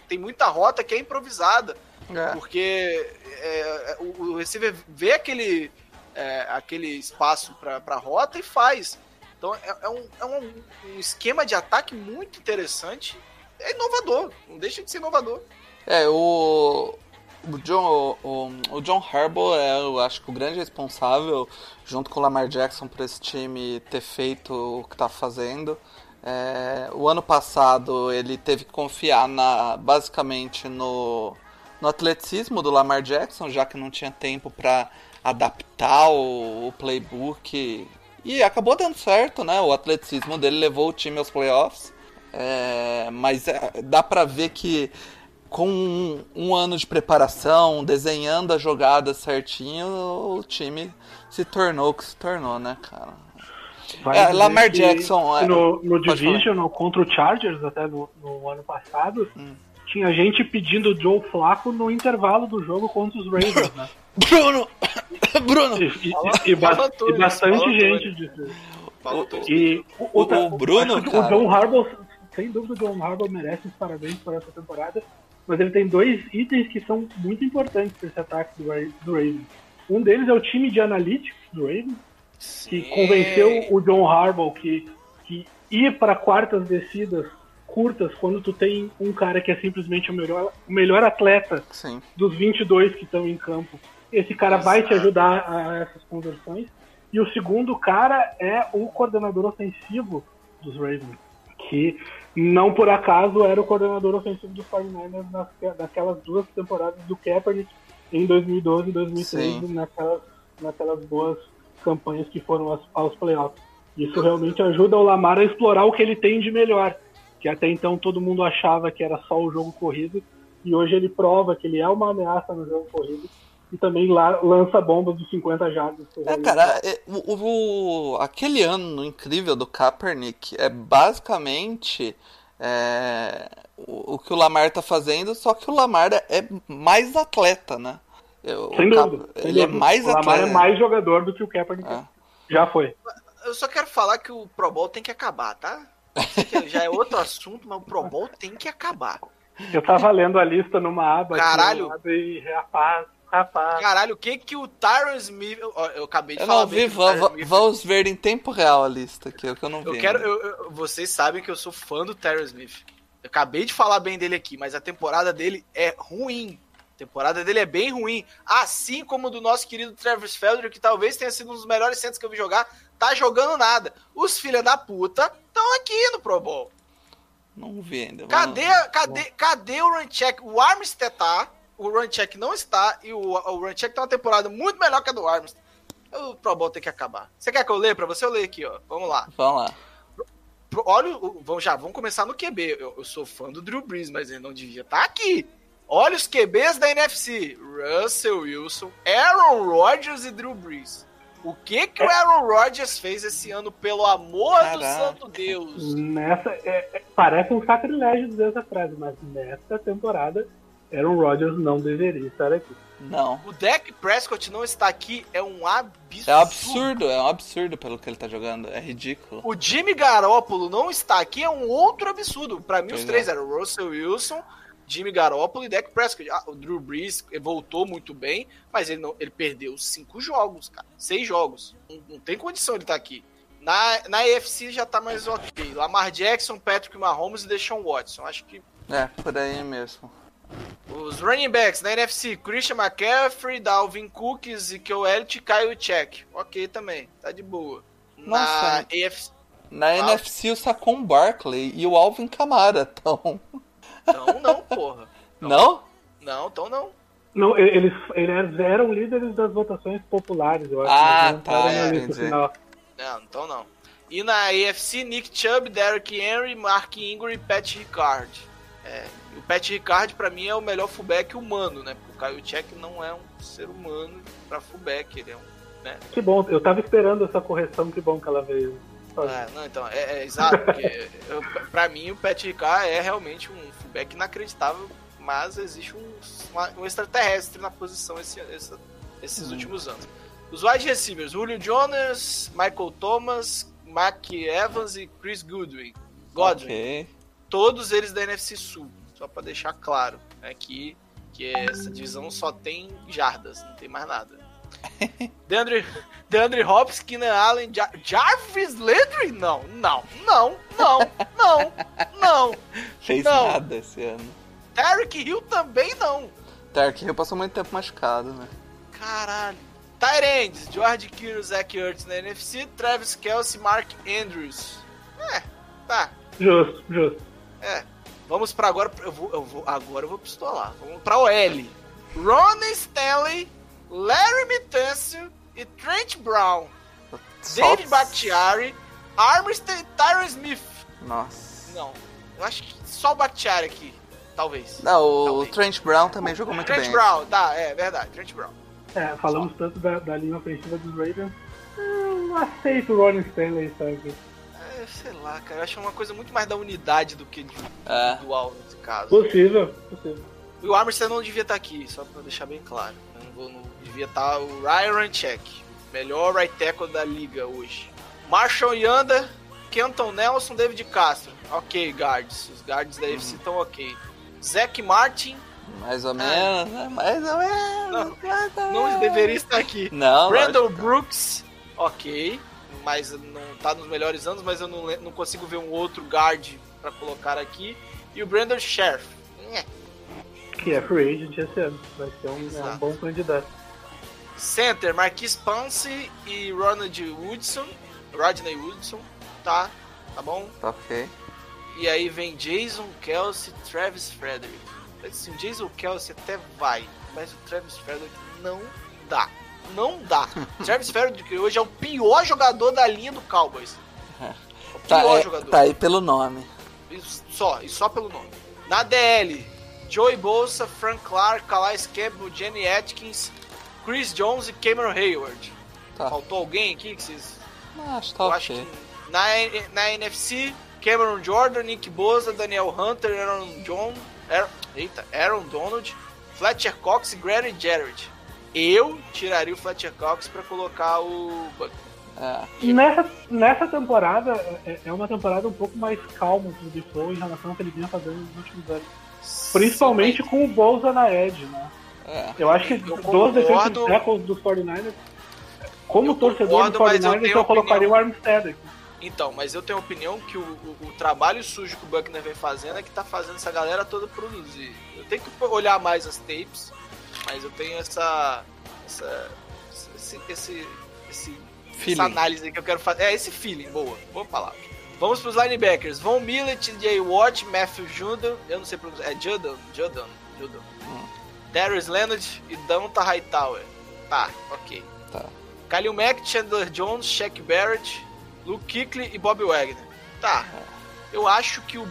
tem muita rota que é improvisada. É. Porque é, o, o receiver vê aquele, é, aquele espaço para a rota e faz. Então é, é um, é um, um esquema de ataque muito interessante. É inovador, não deixa de ser inovador. É, o, o, John, o, o John Harbaugh é, eu acho que o grande responsável, junto com o Lamar Jackson, por esse time ter feito o que tá fazendo. É, o ano passado ele teve que confiar na, basicamente no, no atleticismo do Lamar Jackson, já que não tinha tempo para adaptar o, o playbook. E acabou dando certo, né? O atleticismo dele levou o time aos playoffs. É, mas é, dá pra ver que com um, um ano de preparação, desenhando a jogada certinho, o time se tornou o que se tornou, né, cara? Vai É, Lamar Jackson, é, no, no Divisional contra o Chargers, até no, no ano passado, Hum. tinha gente pedindo o Joe Flacco no intervalo do jogo contra os Ravens, né? Bruno! Bruno! E, e- e ba- Fala tudo, e bastante gente tudo. tudo. E o, O- o Bruno. O John Harbaugh, sem dúvida, o John Harbaugh merece os parabéns por essa temporada. Mas ele tem dois itens que são muito importantes para esse ataque do, do Ravens. Um deles é o time de analytics do Ravens, que convenceu o John Harbaugh que, que ir para quartas descidas curtas quando tu tem um cara que é simplesmente o melhor, o melhor atleta Sim. dos 22 que estão em campo. Esse cara vai te ajudar a essas conversões. E o segundo cara é o coordenador ofensivo dos Ravens, que não por acaso era o coordenador ofensivo dos 49ers nas, naquelas duas temporadas do Kaepernick em 2012 e 2013, Sim. naquelas, naquelas boas campanhas que foram aos, aos playoffs. Isso realmente ajuda o Lamar a explorar o que ele tem de melhor, que até então todo mundo achava que era só o jogo corrido, e hoje ele prova que ele é uma ameaça no jogo corrido e também lá, lança bombas de 50 jardas. É, cara, é, o, o- aquele ano incrível do Kaepernick é basicamente é, o, o que o Lamar tá fazendo, só que o Lamar é mais atleta, né? Eu- Sem o Cap- dúvida. sem Ele é dúvida. mais o Lamar atleta. é mais jogador do que o Kaepernick. É. Já foi. Eu só quero falar que o Pro Bowl tem que acabar, tá? Já é outro assunto, mas o Pro Bowl tem que acabar. Eu tava lendo a lista numa aba aqui Caralho. lado e rapaz, rapaz. Caralho, o que que o Tyron Smith... Eu, eu acabei de Eu falar não vi, que Tyron vamos ver em tempo real a lista aqui, é o que eu não vi. Eu quero. eu- eu- vocês sabem que eu sou fã do Terry Smith. Eu acabei de falar bem dele aqui, mas a temporada dele é ruim. A temporada dele é bem ruim. Assim como do nosso querido Travis Felder, que talvez tenha sido um dos melhores centros que eu vi jogar, tá jogando nada. Os filha da puta estão aqui no Pro Bowl. Não vi ainda. Cadê, cadê, cadê o Runcheck? O Armstead tá, o Runcheck não está, e o, o Runcheck tem uma temporada muito melhor que a do Armstead. O Pro Bowl tem que acabar. Você quer que eu leia pra você? Eu leio aqui, ó. Vamos lá. Vamos lá. Olha, o- vamos já, vamos começar no QB. Eu, eu sou fã do Drew Brees, mas ele não devia estar aqui. Olha os QBs da NFC: Russell Wilson, Aaron Rodgers e Drew Brees. O que que o Aaron Rodgers fez esse ano, pelo amor do Caraca. santo Deus? Nessa, é- é- parece um sacrilégio dizer essa frase, mas nessa temporada Aaron Rodgers não deveria estar aqui. Não. O Dak Prescott não está aqui é um absurdo. É um absurdo, é um absurdo pelo que ele tá jogando. É ridículo. O Jimmy Garoppolo não está aqui é um outro absurdo. Pra mim, os Pois três é. eram Russell Wilson, Jimmy Garoppolo e Dak Prescott. Ah, o Drew Brees voltou muito bem, mas ele, não, ele perdeu cinco jogos, cara. Seis jogos. Não, não tem condição ele estar aqui. Na, na AFC já tá mais ok. Lamar Jackson, Patrick Mahomes e Deshaun Watson. Acho que É, por aí mesmo. Os running backs na NFC, Christian McCaffrey, Dalvin Cook, Ezekiel Elliott e Kyle Check. Ok também, tá de boa. Na Nossa. AFC, Na Ah. NFC o Saquon Barkley e o Alvin Kamara estão. então não, porra. Não? Não, então não. Não, eles, eles eram líderes das votações populares, eu acho. Ah, não tá, é, na. Não, então não. E na AFC, Nick Chubb, Derrick Henry, Mark Ingram e Pat Ricard. É, o Pat Ricard pra mim é o melhor fullback humano, né? Porque o Kyle Check não é um ser humano pra fullback, ele é um Que bom, eu tava esperando essa correção, que bom que ela veio. É, não, então, é, é exato, porque eu, pra mim o Pat Ricard é realmente um fullback inacreditável, mas existe um, uma- um extraterrestre na posição esse, esse- esses últimos anos. Os wide receivers, Julio Jones, Michael Thomas, Mac Evans e Chris Goodwin. Godwin, Ok. Todos eles da NFC Sul, só pra deixar claro, né, que, que essa divisão só tem jardas, não tem mais nada. Deandre, Deandre Hopkins, Keenan Allen, Jar Jarvis Landry? Não, não, não, não, não, não. Fez Não. nada esse ano. Tarek Hill também não. Tark Hill passou muito tempo machucado, né? Caralho. Tyrands, George Kittle, Zach Ertz na NFC, Travis Kelsey, Mark Andrews. É, tá, Justo, justo. É. Vamos pra agora. Eu vou, eu vou, agora eu vou pistolar. Vamos pra OL. Ronnie Stanley, Larry Mitancio e Trent Brown. Só- David Bakhtiari, Armstead e Tyron Smith. Nossa. Não, eu acho que só o Bakhtiari aqui. Talvez. Não, o Talvez. Trent Brown também jogou muito Trent bem. Brown, tá, é verdade. Trent Brown. É, falamos tanto da, da linha ofensiva dos Ravens. Eu aceito o Ronnie Stanley, sabe? É, sei lá, cara. Eu acho uma coisa muito mais da unidade do que de É. individual nesse caso. Possível, possível. E o Armstead não devia estar aqui, só pra deixar bem claro. Não, vou- não devia estar o Ryan Ranchek, melhor right tackle da liga hoje. Marshall Yanda, Kenton Nelson, David Castro. Ok, guards. Os guards da UFC estão ok. Zach Martin, Mais ou menos, né? Mais ou menos. Não, mais ou não deveria estar aqui. Não, Brandon lógico. Brooks, ok. Mas não tá nos melhores anos, mas eu não, não consigo ver um outro guard pra colocar aqui. E o Brandon Sheriff. Que é free agent esse ano. Vai ser um, é um bom candidato. Center, Marquis Ponce e Ronald Woodson. Rodney Woodson, tá? Tá bom? Tá ok. E aí vem Jason Kelsey, Travis Frederick. Assim, Jason Kelsey até vai, mas o Travis Frederick não dá. Não dá. Travis Frederick hoje é o pior jogador da linha do Cowboys. O Tá, pior é- jogador. tá aí pelo nome. Isso Só, e só pelo nome. Na DL, Joey Bolsa, Frank Clark, Calais Campbell, Jenny Atkins, Chris Jones e Cameron Hayward. Tá. Faltou alguém aqui que vocês acho que tá eu acho que na, na NFC, Cameron Jordan, Nick Bosa, Daniel Hunter, Aaron John, Aaron, eita, Aaron Donald, Fletcher Cox e Grady Jarrett. Eu tiraria o Fletcher Cox pra colocar o. É. Nessa, nessa temporada, é, é uma temporada um pouco mais calma do Defoe em relação ao que ele vinha fazendo nos últimos anos. Principalmente com o Bolsa na Edge, né? É. Eu acho que Eu dos concordo. defensive tackles dos 49ers, como Eu torcedor do concordo, mas eu 49ers, tenho eu, colocaria opinião. o Armstead aqui. Então, mas eu tenho a opinião que o, o- o trabalho sujo que o Buckner vem fazendo é que tá fazendo essa galera toda produzir. Eu tenho que olhar mais as tapes, mas eu tenho essa. essa esse, esse, esse- essa análise que eu quero fazer. É, esse feeling, boa, boa palavra. Vamos pros linebackers. Von Miller, TJ Watt, Matthew Judon, eu não sei pronunciar, é Judon, Judon, Judon. Darius Leonard e Donta Hightower. Tá, ok. Tá. Kalil Mack, Chandler Jones, Shaq Barrett, Luke Kuechly e Bob Wagner. Tá. Eu acho que o.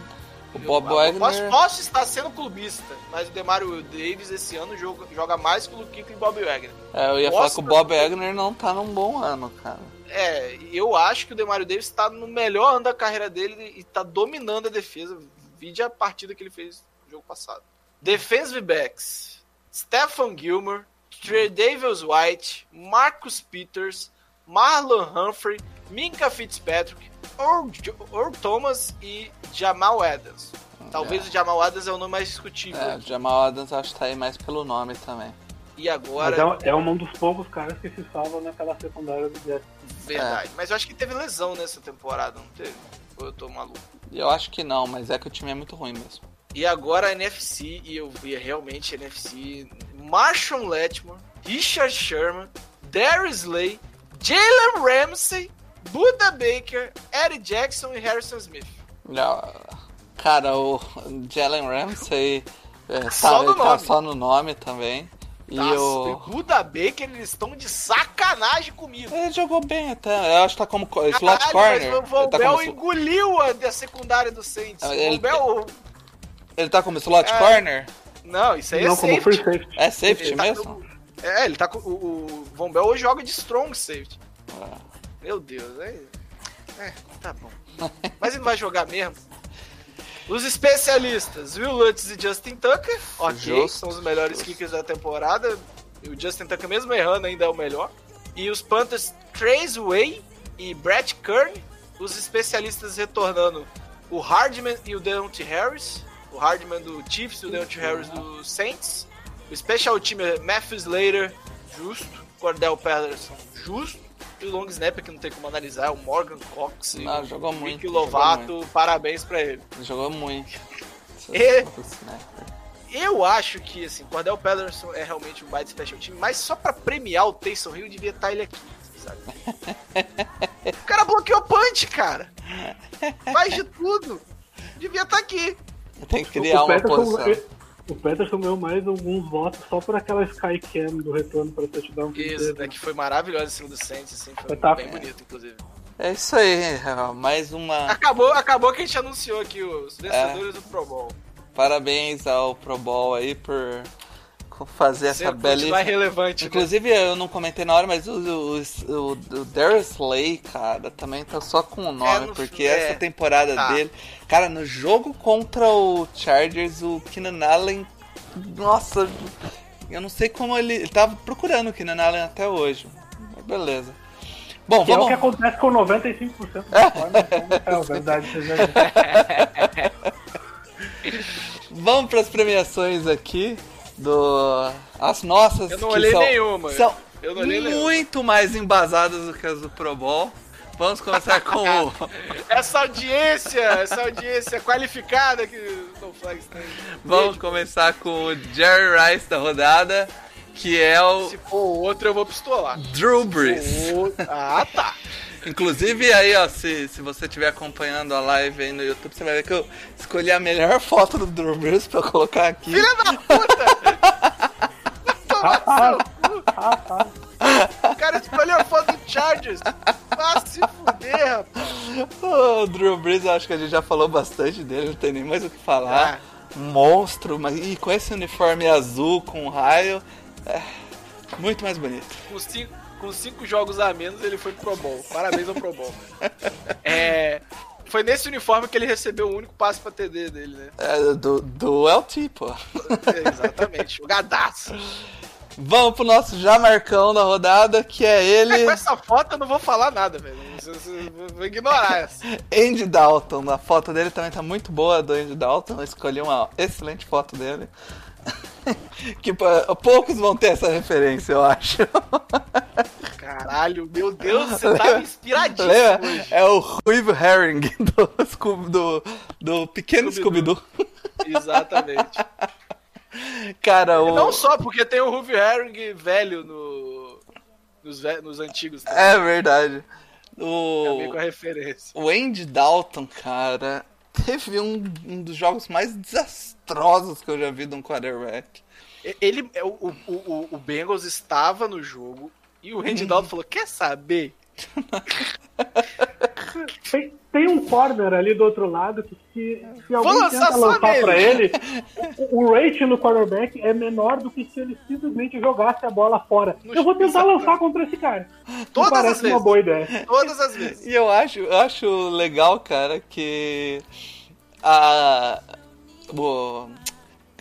O Bob eu, Wagner- Posso, posso estar sendo clubista, mas o Demario Davis esse ano joga, joga mais que o e Bob Wagner. É, eu ia Posso- falar que o Bob Wagner não tá num bom ano, cara. É, eu acho que o Demario Davis está no melhor ano da carreira dele e está dominando a defesa. Vide a partida que ele fez no jogo passado. Defensive backs: Stephen Gilmore, Trey Davis White, Marcus Peters, Marlon Humphrey, Minka Fitzpatrick, Earl, Thomas e Jamal Adams. Talvez É. o Jamal Adams é o nome mais discutível. É, o Jamal Adams acho que tá aí mais pelo nome também. E Mas agora, é, um- é um dos poucos caras que se salvam naquela secundária do Jets. verdade. Mas eu acho que teve lesão nessa temporada, não teve? Ou eu tô maluco? E Eu acho que não, mas é que o time é muito ruim mesmo. E agora a NFC, e eu vi realmente a NFC, Marshall Letmore, Richard Sherman, Darius Slay, Jalen Ramsey, Buda Baker, Eddie Jackson e Harrison Smith. Não, Cara, o Jalen Ramsey é, tá, Só no tá nome. só no nome também. E Tá, o. Buda Baker, eles estão de sacanagem comigo. Ele jogou bem até. Eu acho que tá como co- slot Caralho, corner. Mas o Von tá, Bell como, engoliu a da secundária do Saints. O ele- Von Bell... ele tá como slot É. corner? Não, isso aí não é como safety. free safety. É safety Ele tá mesmo? com- É, ele tá com. O, o Von Bell hoje joga de strong safety. Ah. Meu Deus, é. É, tá bom. Mas ele não vai jogar mesmo. Os especialistas, Will Lutz e Justin Tucker, ok, Justo, são os melhores kickers da temporada. E o Justin Tucker, mesmo errando, ainda é o melhor. E os Panthers, Trace Way e Brett Kern. Os especialistas retornando, o Hardman e o Deontay Harris. O Hardman do Chiefs e o Deontay Harris do Saints. O special team é Matthew Slater, justo. Cordell Patterson, justo. E o long snapper, que não tem como analisar, é o Morgan Cox. e Não, o jogou Rick muito, Lovato, jogou parabéns pra ele. Ele jogou muito. E-? Eu acho que, assim, Cordell Patterson é realmente um baita special team, mas só pra premiar o Taysom Hill, devia estar ele aqui, sabe? o cara bloqueou punch, cara. Faz de tudo. Devia estar aqui. Tem que criar uma posição. O Peterson ganhou mais alguns votos só por aquela Skycam do retorno para touchdown Isso, teve. né, que foi maravilhoso em cima do Saints, assim, foi Tá. bem bonito, inclusive. É isso aí, mais uma. Acabou, acabou que a gente anunciou aqui os vencedores do Pro Bowl. Parabéns ao Pro Bowl aí por fazer essa belíssima. relevante, né? Inclusive, eu não comentei na hora, mas o, o, o, o Darius Slay, cara, também tá só com o nome, no- porque é, essa temporada tá. dele. Cara, no jogo contra o Chargers, o Keenan Allen Nossa, eu não sei como ele. Ele tava procurando o Keenan Allen até hoje. Mas beleza. Bom, Que é o vamos. que acontece com 95% das formas. Então, é verdade, seja. Vamos para as premiações aqui do as nossas Eu não olhei são, nenhuma. são Eu não olhei nenhuma. muito mais embasadas do que as do Pro Bowl. Vamos começar com o Essa audiência, essa audiência qualificada que o Flags tem. vamos começar com o Jerry Rice da rodada, que é o Se for o outro, eu vou pistolar. Drew Brees. O- Ah, tá. Inclusive aí, ó, se, se você estiver acompanhando a live aí no YouTube, você vai ver que eu escolhi a melhor foto do Drew Brees pra colocar aqui. Filha da puta! Ah, ah, ah. O cara escolheu a foto do Chargers. Vá se fuder, rapaz. O Drew Brees, eu acho que a gente já falou bastante dele, não tem nem mais o que falar. Um monstro, mas e com esse uniforme azul com raio, é muito mais bonito. Com cinco, com cinco jogos a menos, ele foi pro Pro Bowl. Parabéns ao Pro Bowl. É, foi nesse uniforme que ele recebeu o único passe pra TD dele, né? É, do, do LT, pô. É, exatamente. Jogadaço. Vamos pro nosso Jamarcão da rodada, que é ele, Com essa foto eu não vou falar nada, velho. Vou ignorar essa. Andy Dalton. A foto dele também tá muito boa, do Andy Dalton. Eu escolhi uma excelente foto dele. que poucos vão ter essa referência, eu acho. Caralho, meu Deus, você tá inspiradíssimo Lembra? hoje. É o Ruivo Herring do, Scooby- do, do pequeno Scooby-Doo. Exatamente. Cara, o... Não só porque tem o Ruby Herring velho no, nos, ve- nos antigos. Tá? É verdade. Também O, com a referência. o Andy Dalton, cara, teve um, um dos jogos mais desastrosos que eu já vi de um quarterback. Ele, é, o, o, o, o Bengals estava no jogo e o Randy Dalton falou: Quer saber? Tem, tem um corner ali do outro lado que se, se alguém lançar tenta lançar pra ele, o, o rate no quarterback é menor do que se ele simplesmente jogasse a bola fora. No Eu vou tentar lançar contra esse cara. Todas parece as vezes. uma boa ideia. Todas as vezes. E eu acho, eu acho legal, cara, que a. O,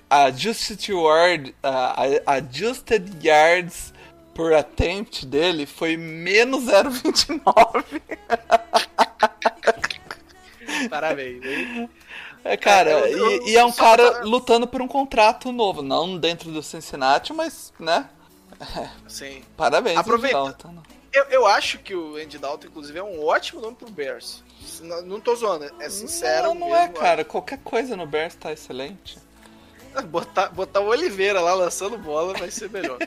a Yard, a, a Adjusted Yards por attempt dele foi menos 0,29. Parabéns. hein? É, cara, É, e, e é um cara lutando por um contrato novo, não dentro do Cincinnati, mas, né? Sim. Parabéns, Aproveita- Andy Dalton. Eu, eu acho que o Andy Dalton, inclusive, é um ótimo nome pro Bears. Não, não tô zoando, é sincero. Não, não mesmo, é, cara. Qualquer coisa no Bears tá excelente. Botar, botar o Oliveira lá lançando bola vai ser melhor.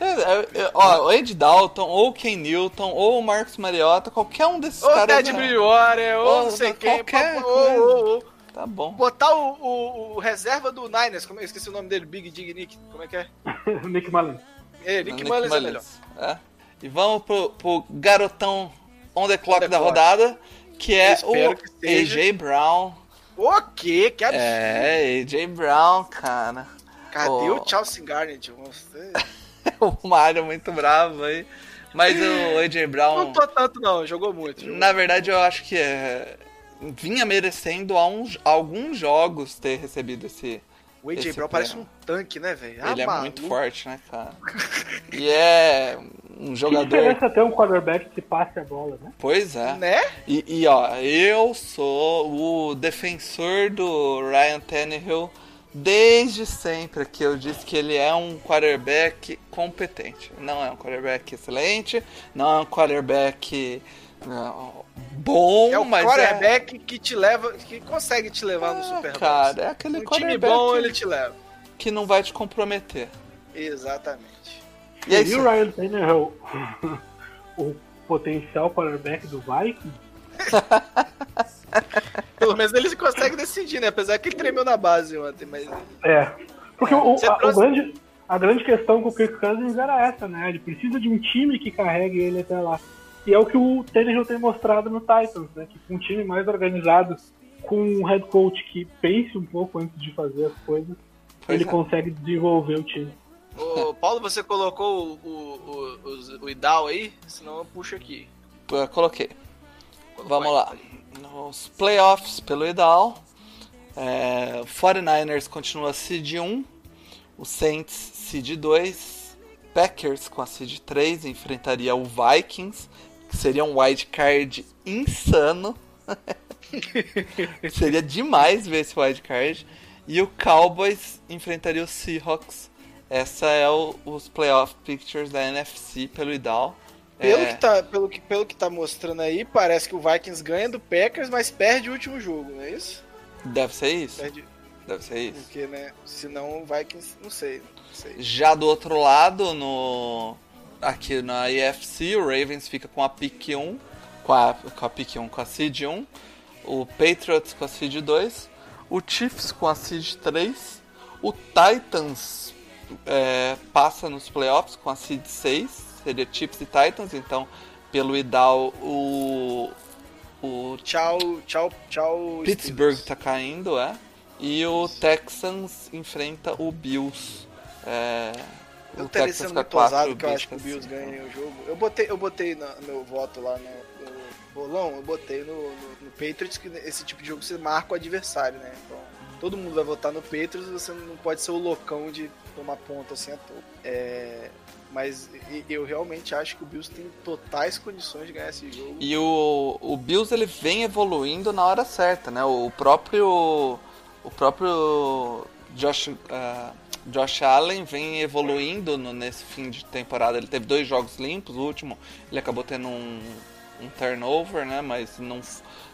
É, é, é, ó, o Andy Dalton, ou o Ken Newton, ou o Marcos Mariota, qualquer um desses ou caras. Ted é- Bridgewater, ou Ou não sei quem. qualquer ou- ou- ou. Tá bom. Botar o, o- o reserva do Niners, como é, eu esqueci o nome dele, Big Dig Nick, como é que é? Nick Mullins. É, Nick Nick Mullins é Mullins, melhor. é. E vamos pro, pro garotão on the clock the da clock. rodada, que é o que. AJ Brown. O quê? Que absurdo. É, AJ Brown, cara. Cadê Oh. o Chelsea Garnett? Você- o Mario muito bravo aí. Mas o AJ Brown. Não tô tanto não, jogou muito. jogou Na verdade, eu acho que é, vinha merecendo há uns, alguns jogos ter recebido esse. O AJ esse Brown parece um tanque, né, velho? Ele Ah, é maluco. muito forte, né, cara? E é um Que jogador. diferença ter um quarterback que passe a bola, né? Pois é. Né? E, e, ó, eu sou o defensor do Ryan Tannehill desde sempre que eu disse que ele é um quarterback competente. Não é um quarterback excelente, não é um quarterback não, bom, É o mas quarterback que te leva, que consegue te levar no é, Super Bowl. cara, é aquele um time quarterback bom ele te leva. que não vai te comprometer. Exatamente. E é E isso. o Ryan Tannehill, o potencial quarterback do Vikings, Pelo menos ele consegue decidir, né? Apesar que ele tremeu na base ontem, mas É. Porque o, a, o grande, a grande questão com o Kirk Cousins era essa, né? Ele precisa de um time que carregue ele até lá. E é o que o Tannehill tem mostrado no Titans, né? Que com um time mais organizado, com um head coach que pense um pouco antes de fazer as coisas, Pois ele é. consegue desenvolver o time. Ô, Paulo, você colocou o, o, o, os- o Idal aí? Senão eu puxo aqui. Eu coloquei. Colocou Vamos aí. lá. Nos playoffs pelo Idal, é, 49ers continua seed 1 o Saints seed 2, Packers com a seed 3 enfrentaria o Vikings, que seria um wild card insano. seria demais ver esse wild card. E o Cowboys enfrentaria o Seahawks. Essa é o- os playoff pictures da NFC pelo IDAL. Pelo, É, que tá, pelo, que, pelo que tá mostrando aí, parece que o Vikings ganha do Packers, mas perde o último jogo, não é isso? Deve ser isso. Perde, Deve ser isso. porque, né? Senão o Vikings, não sei, não sei. Já do outro lado, no aqui na IFC, o Ravens fica com a pick 1, com a, com a pick 1, com a seed 1, o Patriots com a seed 2, o Chiefs com a seed 3, o Titans é, passa nos playoffs com a seed 6, seria Chiefs e Titans, então pelo IDAL o, o Tchau, tchau, tchau. Pittsburgh Steelers. tá caindo, é. E o Texans enfrenta o Bills. É, Eu o Texans a muito ousado que eu acho que o Bills cinco. ganha o jogo. Eu botei, eu botei meu voto lá no, no bolão, eu botei no, no, no Patriots que esse tipo de jogo você marca o adversário, né? Então, todo mundo vai votar no Patriots, você não pode ser o loucão de tomar ponto assim à toa. É, mas eu realmente acho que o Bills tem totais condições de ganhar esse jogo. E o, o Bills ele vem evoluindo na hora certa, né? O próprio o próprio Josh, ah, Josh Allen vem evoluindo no- nesse fim de temporada. Ele teve dois jogos limpos, o último ele acabou tendo um, um turnover, né? Mas não,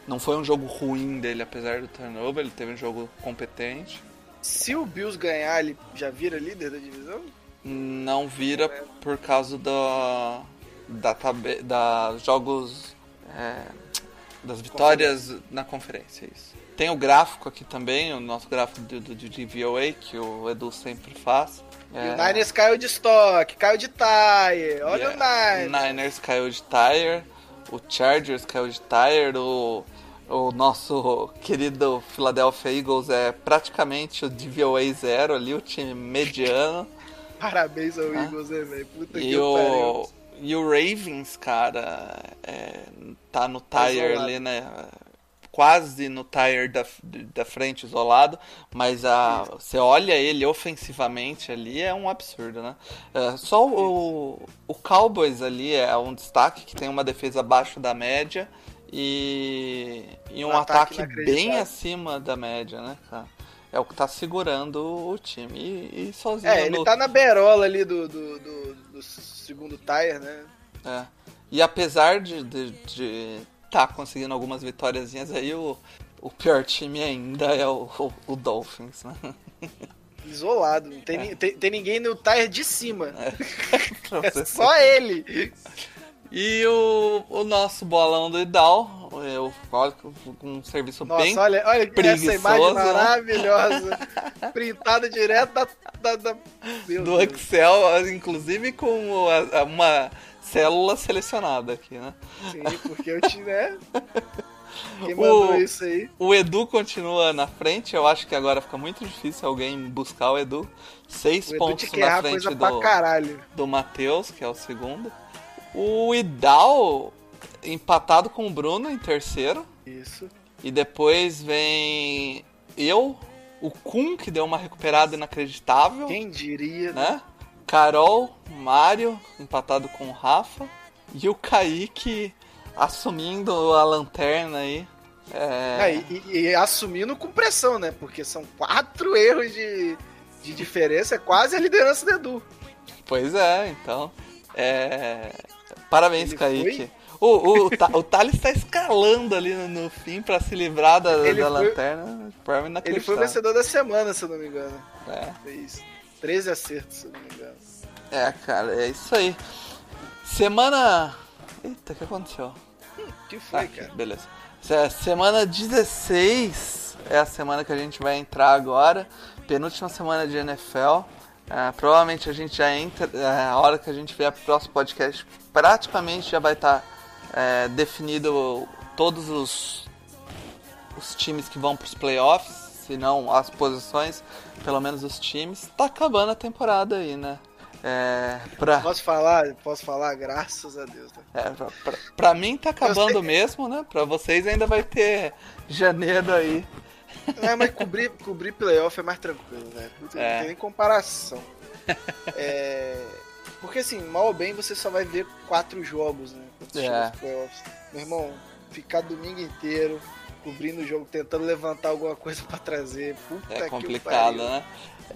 não foi um jogo ruim dele, apesar do turnover. Ele teve um jogo competente. Se o Bills ganhar, ele já vira líder da divisão? Não vira por causa da da, tabe, da jogos é, das vitórias na conferência isso. Tem o gráfico aqui também, o nosso gráfico do, do, do DVOA que o Edu sempre faz. E o Niners caiu de estoque, caiu de tire. Olha o Yeah. Niners. Niners caiu de tire, o Chargers caiu de tire, o, o nosso querido Philadelphia Eagles é praticamente o DVOA zero ali, o time mediano. Parabéns ao Ah. Eagles, né, velho? Puta E que pariu. o, e o Ravens, cara, é, tá no Tá tire ali, né? Quase no tire da, da frente isolado, mas a, você olha ele ofensivamente ali, é um absurdo, né? É, só o, o Cowboys ali é um destaque que tem uma defesa abaixo da média e, e um, Um ataque ataque, bem acima da média, né, cara? É o que tá segurando o time. E, e sozinho É, ele no- tá na berola ali do, do, do- do segundo tire, né? É. E apesar de de, de tá conseguindo algumas vitóriazinhas aí, o, o pior time ainda é o, o, o Dolphins, né? Isolado. Não tem, ni- tem, tem ninguém no tire de cima. É você só ele. E o, o nosso bolão do Idal, eu olha, um serviço Nossa, bem olha, olha essa imagem né? maravilhosa. Printada direto da. da, da... Do Deus. Excel, inclusive com a- a- uma célula selecionada aqui, né? Sim, porque eu tinha. Né? Quem mandou O- isso aí? O Edu continua na frente, eu acho que agora fica muito difícil alguém buscar o Edu. Seis O pontos na frente do, do Matheus, que é o segundo. O Idal empatado com o Bruno em terceiro. Isso. E depois vem eu, o Kun, que deu uma recuperada inacreditável, Quem diria, né? né? Carol, Mário, empatado com o Rafa. E o Kaique assumindo a lanterna aí. É, e, e- e assumindo com pressão, né? Porque são quatro erros de, de diferença, é quase a liderança do Edu. Pois é, então. É... Parabéns, Ele Kaique. O, o, o Thales tá escalando ali no, no fim pra se livrar da, Ele da foi- lanterna. Ele foi o vencedor da semana, se eu não me engano. É. Fez 13 acertos, se eu não me engano. É, cara, é isso aí. Semana. Eita, o que aconteceu? O que foi, Ah, cara? beleza. Se- Semana 16 é a semana que a gente vai entrar agora. Penúltima semana de NFL. Ah, provavelmente a gente já entra. ah, a hora que a gente vier pro próximo podcast, praticamente já vai estar definido todos os, os times que vão pros playoffs. Se não as posições, pelo menos os times. Tá acabando a temporada aí, né? É, pra, Posso falar? Posso falar? Graças a Deus. Né? é, pra, pra- pra mim tá acabando mesmo, né? Pra vocês ainda vai ter janeiro aí É, mas cobrir, cobrir playoff é mais tranquilo, né? Não É. tem nem comparação. É, Porque assim, mal ou bem, você só vai ver quatro jogos, né? É. Meu irmão, ficar domingo inteiro cobrindo o jogo, tentando levantar alguma coisa pra trazer. Puta É que complicado, pariu. né?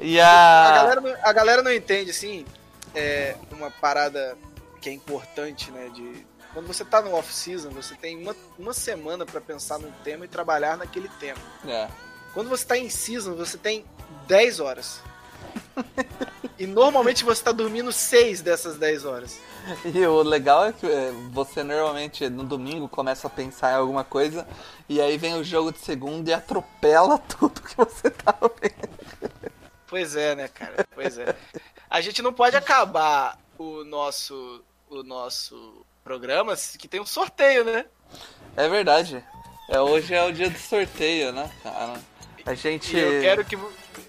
E A a. galera, não- a galera não entende, assim, é uma parada que é importante, né? De quando você tá no off-season, você tem uma, uma semana pra pensar num tema e trabalhar naquele tema. É. Quando você tá em season, você tem 10 horas. E normalmente você tá dormindo 6 dessas 10 horas. E o legal é que é, você normalmente no domingo começa a pensar em alguma coisa e aí vem o jogo de segunda e atropela tudo que você tava vendo. Pois é, né, cara? Pois é. A gente não pode acabar o nosso o nosso programa que tem um sorteio, né? É verdade. É, hoje é o dia do sorteio, né, cara? A gente. E eu quero que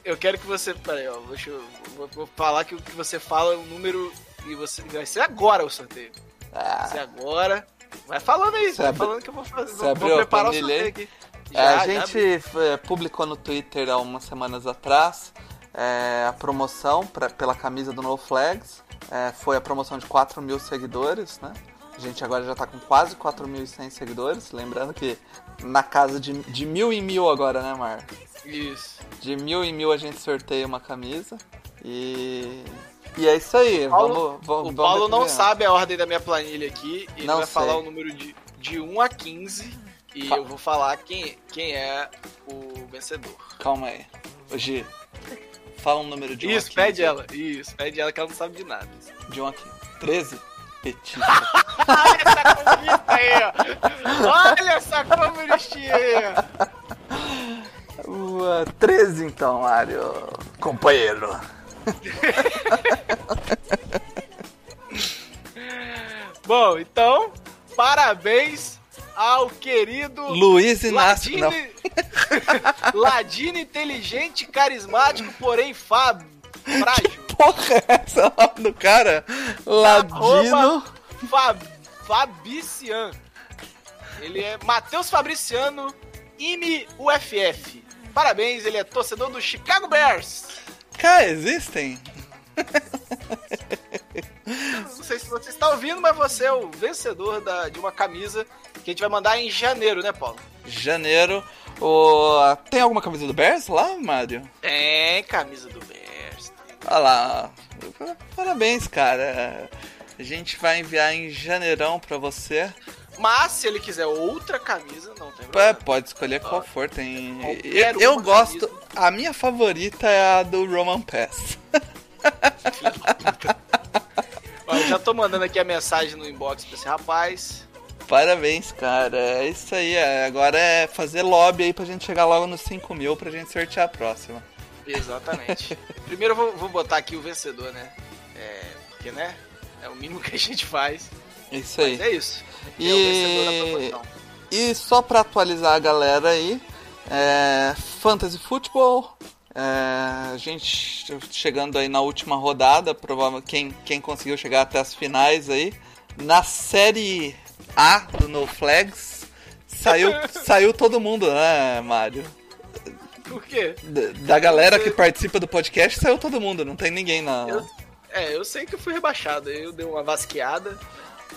eu quero que você, peraí, ó, deixa eu vou, vou falar que o que você fala é um número e você vai ser agora o sorteio. Vai Ah, ser agora. Vai falando aí, vai falando que eu vou fazer, vou, vou a preparar o sorteio aqui. É, a Já, já gente publicou no Twitter há umas semanas atrás é, a promoção pra, pela camisa do No Flags. É, foi a promoção de 4 mil seguidores, né? A gente agora já tá com quase 4.100 seguidores. Lembrando que na casa de, de mil em mil agora, né, Mar? Isso. De mil em mil a gente sorteia uma camisa. E. E é isso aí. Paulo- vamos, vamos, O Paulo vamos não sabe a ordem da minha planilha aqui. Ele Não vai sei. falar o número de, de 1 a 15 e Fa- eu vou falar quem, quem é o vencedor. Calma aí. Ô, Gi, fala um número de 1 Isso, a 15. pede ela. Isso, pede ela que ela não sabe de nada. De 1 a 15. 13? Petista. Olha essa comunista aí, ó. Olha essa comunistinha aí, ó. Ua, 13 então, Mário. Companheiro. Bom, então, parabéns ao querido Luiz Inácio. Não. Ladino, Ladino inteligente, carismático, porém fab, frágil. Porra, é essa nome do cara? Ladino. Fab, Fabician. Ele é Matheus Fabriciano, IME UFF. Parabéns, ele é torcedor do Chicago Bears. Cara, existem? Não sei se você está ouvindo, mas você é o vencedor da- de uma camisa que a gente vai mandar em janeiro, né, Paulo? Janeiro. Tem alguma camisa do Bears lá, Mário? Tem camisa do Bears. Olha lá. Parabéns, cara. A gente vai enviar em janeirão pra você. Mas se ele quiser outra camisa, não tem É, problema. pode escolher qual for. Tem. Eu, eu gosto. camisa. A minha favorita é a do Roman Pass. Eu já tô mandando aqui a mensagem no inbox pra esse rapaz. Parabéns, cara. É isso aí. é. Agora é fazer lobby aí pra gente chegar logo nos 5 mil pra gente sortear a próxima. Exatamente. Primeiro eu vou, vou botar aqui o vencedor, né? É, porque, né? É o mínimo que a gente faz. Isso aí. Mas é isso. E- É o vencedor da promoção. E só pra atualizar a galera aí, é, Fantasy Football, é, a gente chegando aí na última rodada, provavelmente quem, quem conseguiu chegar até as finais aí, na série A do No Flags, saiu, saiu todo mundo, né, Mário? Por quê? Da, da galera que participa do podcast, saiu todo mundo, não tem ninguém na... Eu- É, eu sei que eu fui rebaixado. Eu dei uma vasqueada.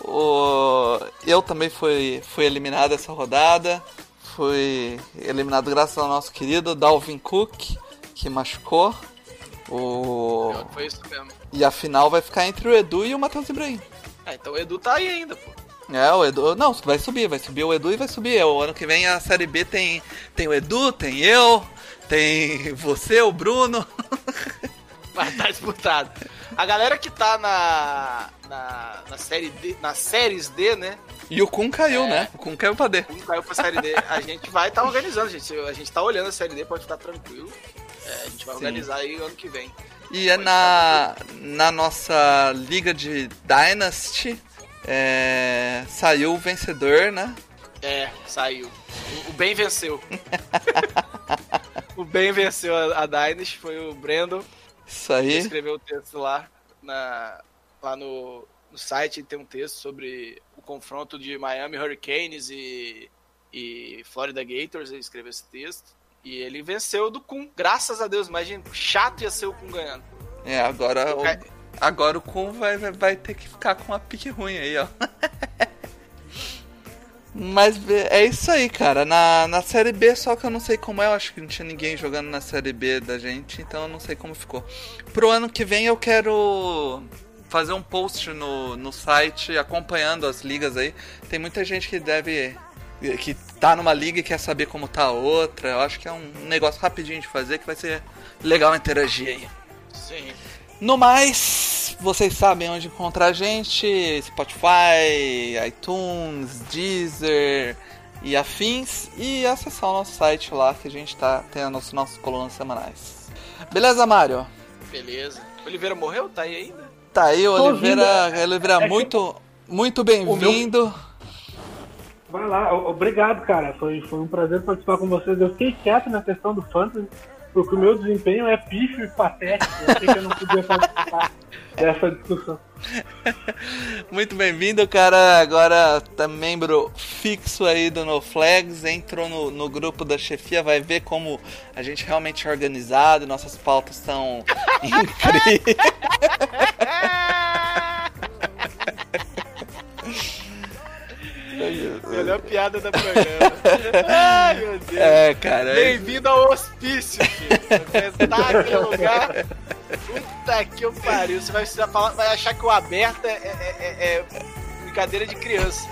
O... Eu também fui, fui eliminado essa rodada. Fui eliminado graças ao nosso querido Dalvin Cook, que machucou. O... Foi isso mesmo. E a final vai ficar entre o Edu e o Matheus Ibrahim. Ah, então o Edu tá aí ainda, pô. É, o Edu. Não, vai subir, vai subir o Edu e vai subir. O ano que vem a série B tem, tem o Edu, tem eu, tem você, o Bruno. Vai estar disputado. A galera que tá na, na, na série D, nas séries D, né? E o Kun caiu, É. né? O Kun caiu pra D. Como caiu pra série D, a gente vai estar organizando, gente. A gente tá olhando a série D, pode ficar tranquilo. É, a gente vai Sim. organizar aí ano que vem. E é na, na nossa liga de Dynasty. é, saiu o vencedor, né? É, saiu. O, o bem venceu. o bem venceu a, a foi o Brandon. Isso aí. escreveu o texto lá, na, lá no, no site, tem um texto sobre o confronto de Miami Hurricanes e, e Florida Gators, ele escreveu esse texto. E ele venceu do Kun, graças a Deus. Imagina, chato ia ser o Kun ganhando. É, agora o, agora o Kun vai, vai, vai ter que ficar com uma pique ruim aí, ó. Mas é isso aí, cara. Na, na série B, só que eu não sei como é. Eu acho que não tinha ninguém jogando na série B da gente, então eu não sei como ficou. Pro ano que vem eu quero fazer um post no, no site acompanhando as ligas aí. Tem muita gente que deve. que tá numa liga e quer saber como tá a outra. Eu acho que é um negócio rapidinho de fazer que vai ser legal interagir aí. Sim. No mais, vocês sabem onde encontrar a gente: Spotify, iTunes, Deezer e afins. E acessar o nosso site lá que a gente tá tendo os nossos colunas semanais. Beleza, Mário? Beleza. Oliveira morreu? Tá aí ainda? Tá aí, Tô Oliveira. ouvindo. Oliveira, É que- muito, muito bem-vindo. Vai lá, obrigado, cara. Foi, foi um prazer participar com vocês. Eu fiquei quieto na questão do fantasy, porque o meu desempenho é pífio e patético. Eu achei que eu não podia participar dessa discussão. Muito bem-vindo, cara. Agora tá membro fixo aí do No Flags. Entrou no, no grupo da chefia, vai ver como a gente realmente é organizado, nossas pautas estão incríveis. Melhor piada da programa. Ai, meu Deus. É, cara. Bem-vindo ao hospício, filho. Você tá aqui no lugar. Puta que eu pariu. Você vai, precisar falar, vai achar que o aberto é, é- é- é brincadeira de criança.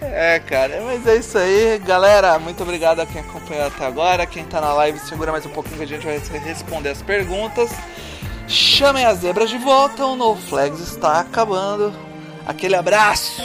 É, cara, mas é isso aí, galera. Muito obrigado a quem acompanhou até agora. Quem tá na live, segura mais um pouquinho que a gente vai responder as perguntas. Chamem as zebras de volta, o No Flags está acabando. Aquele abraço!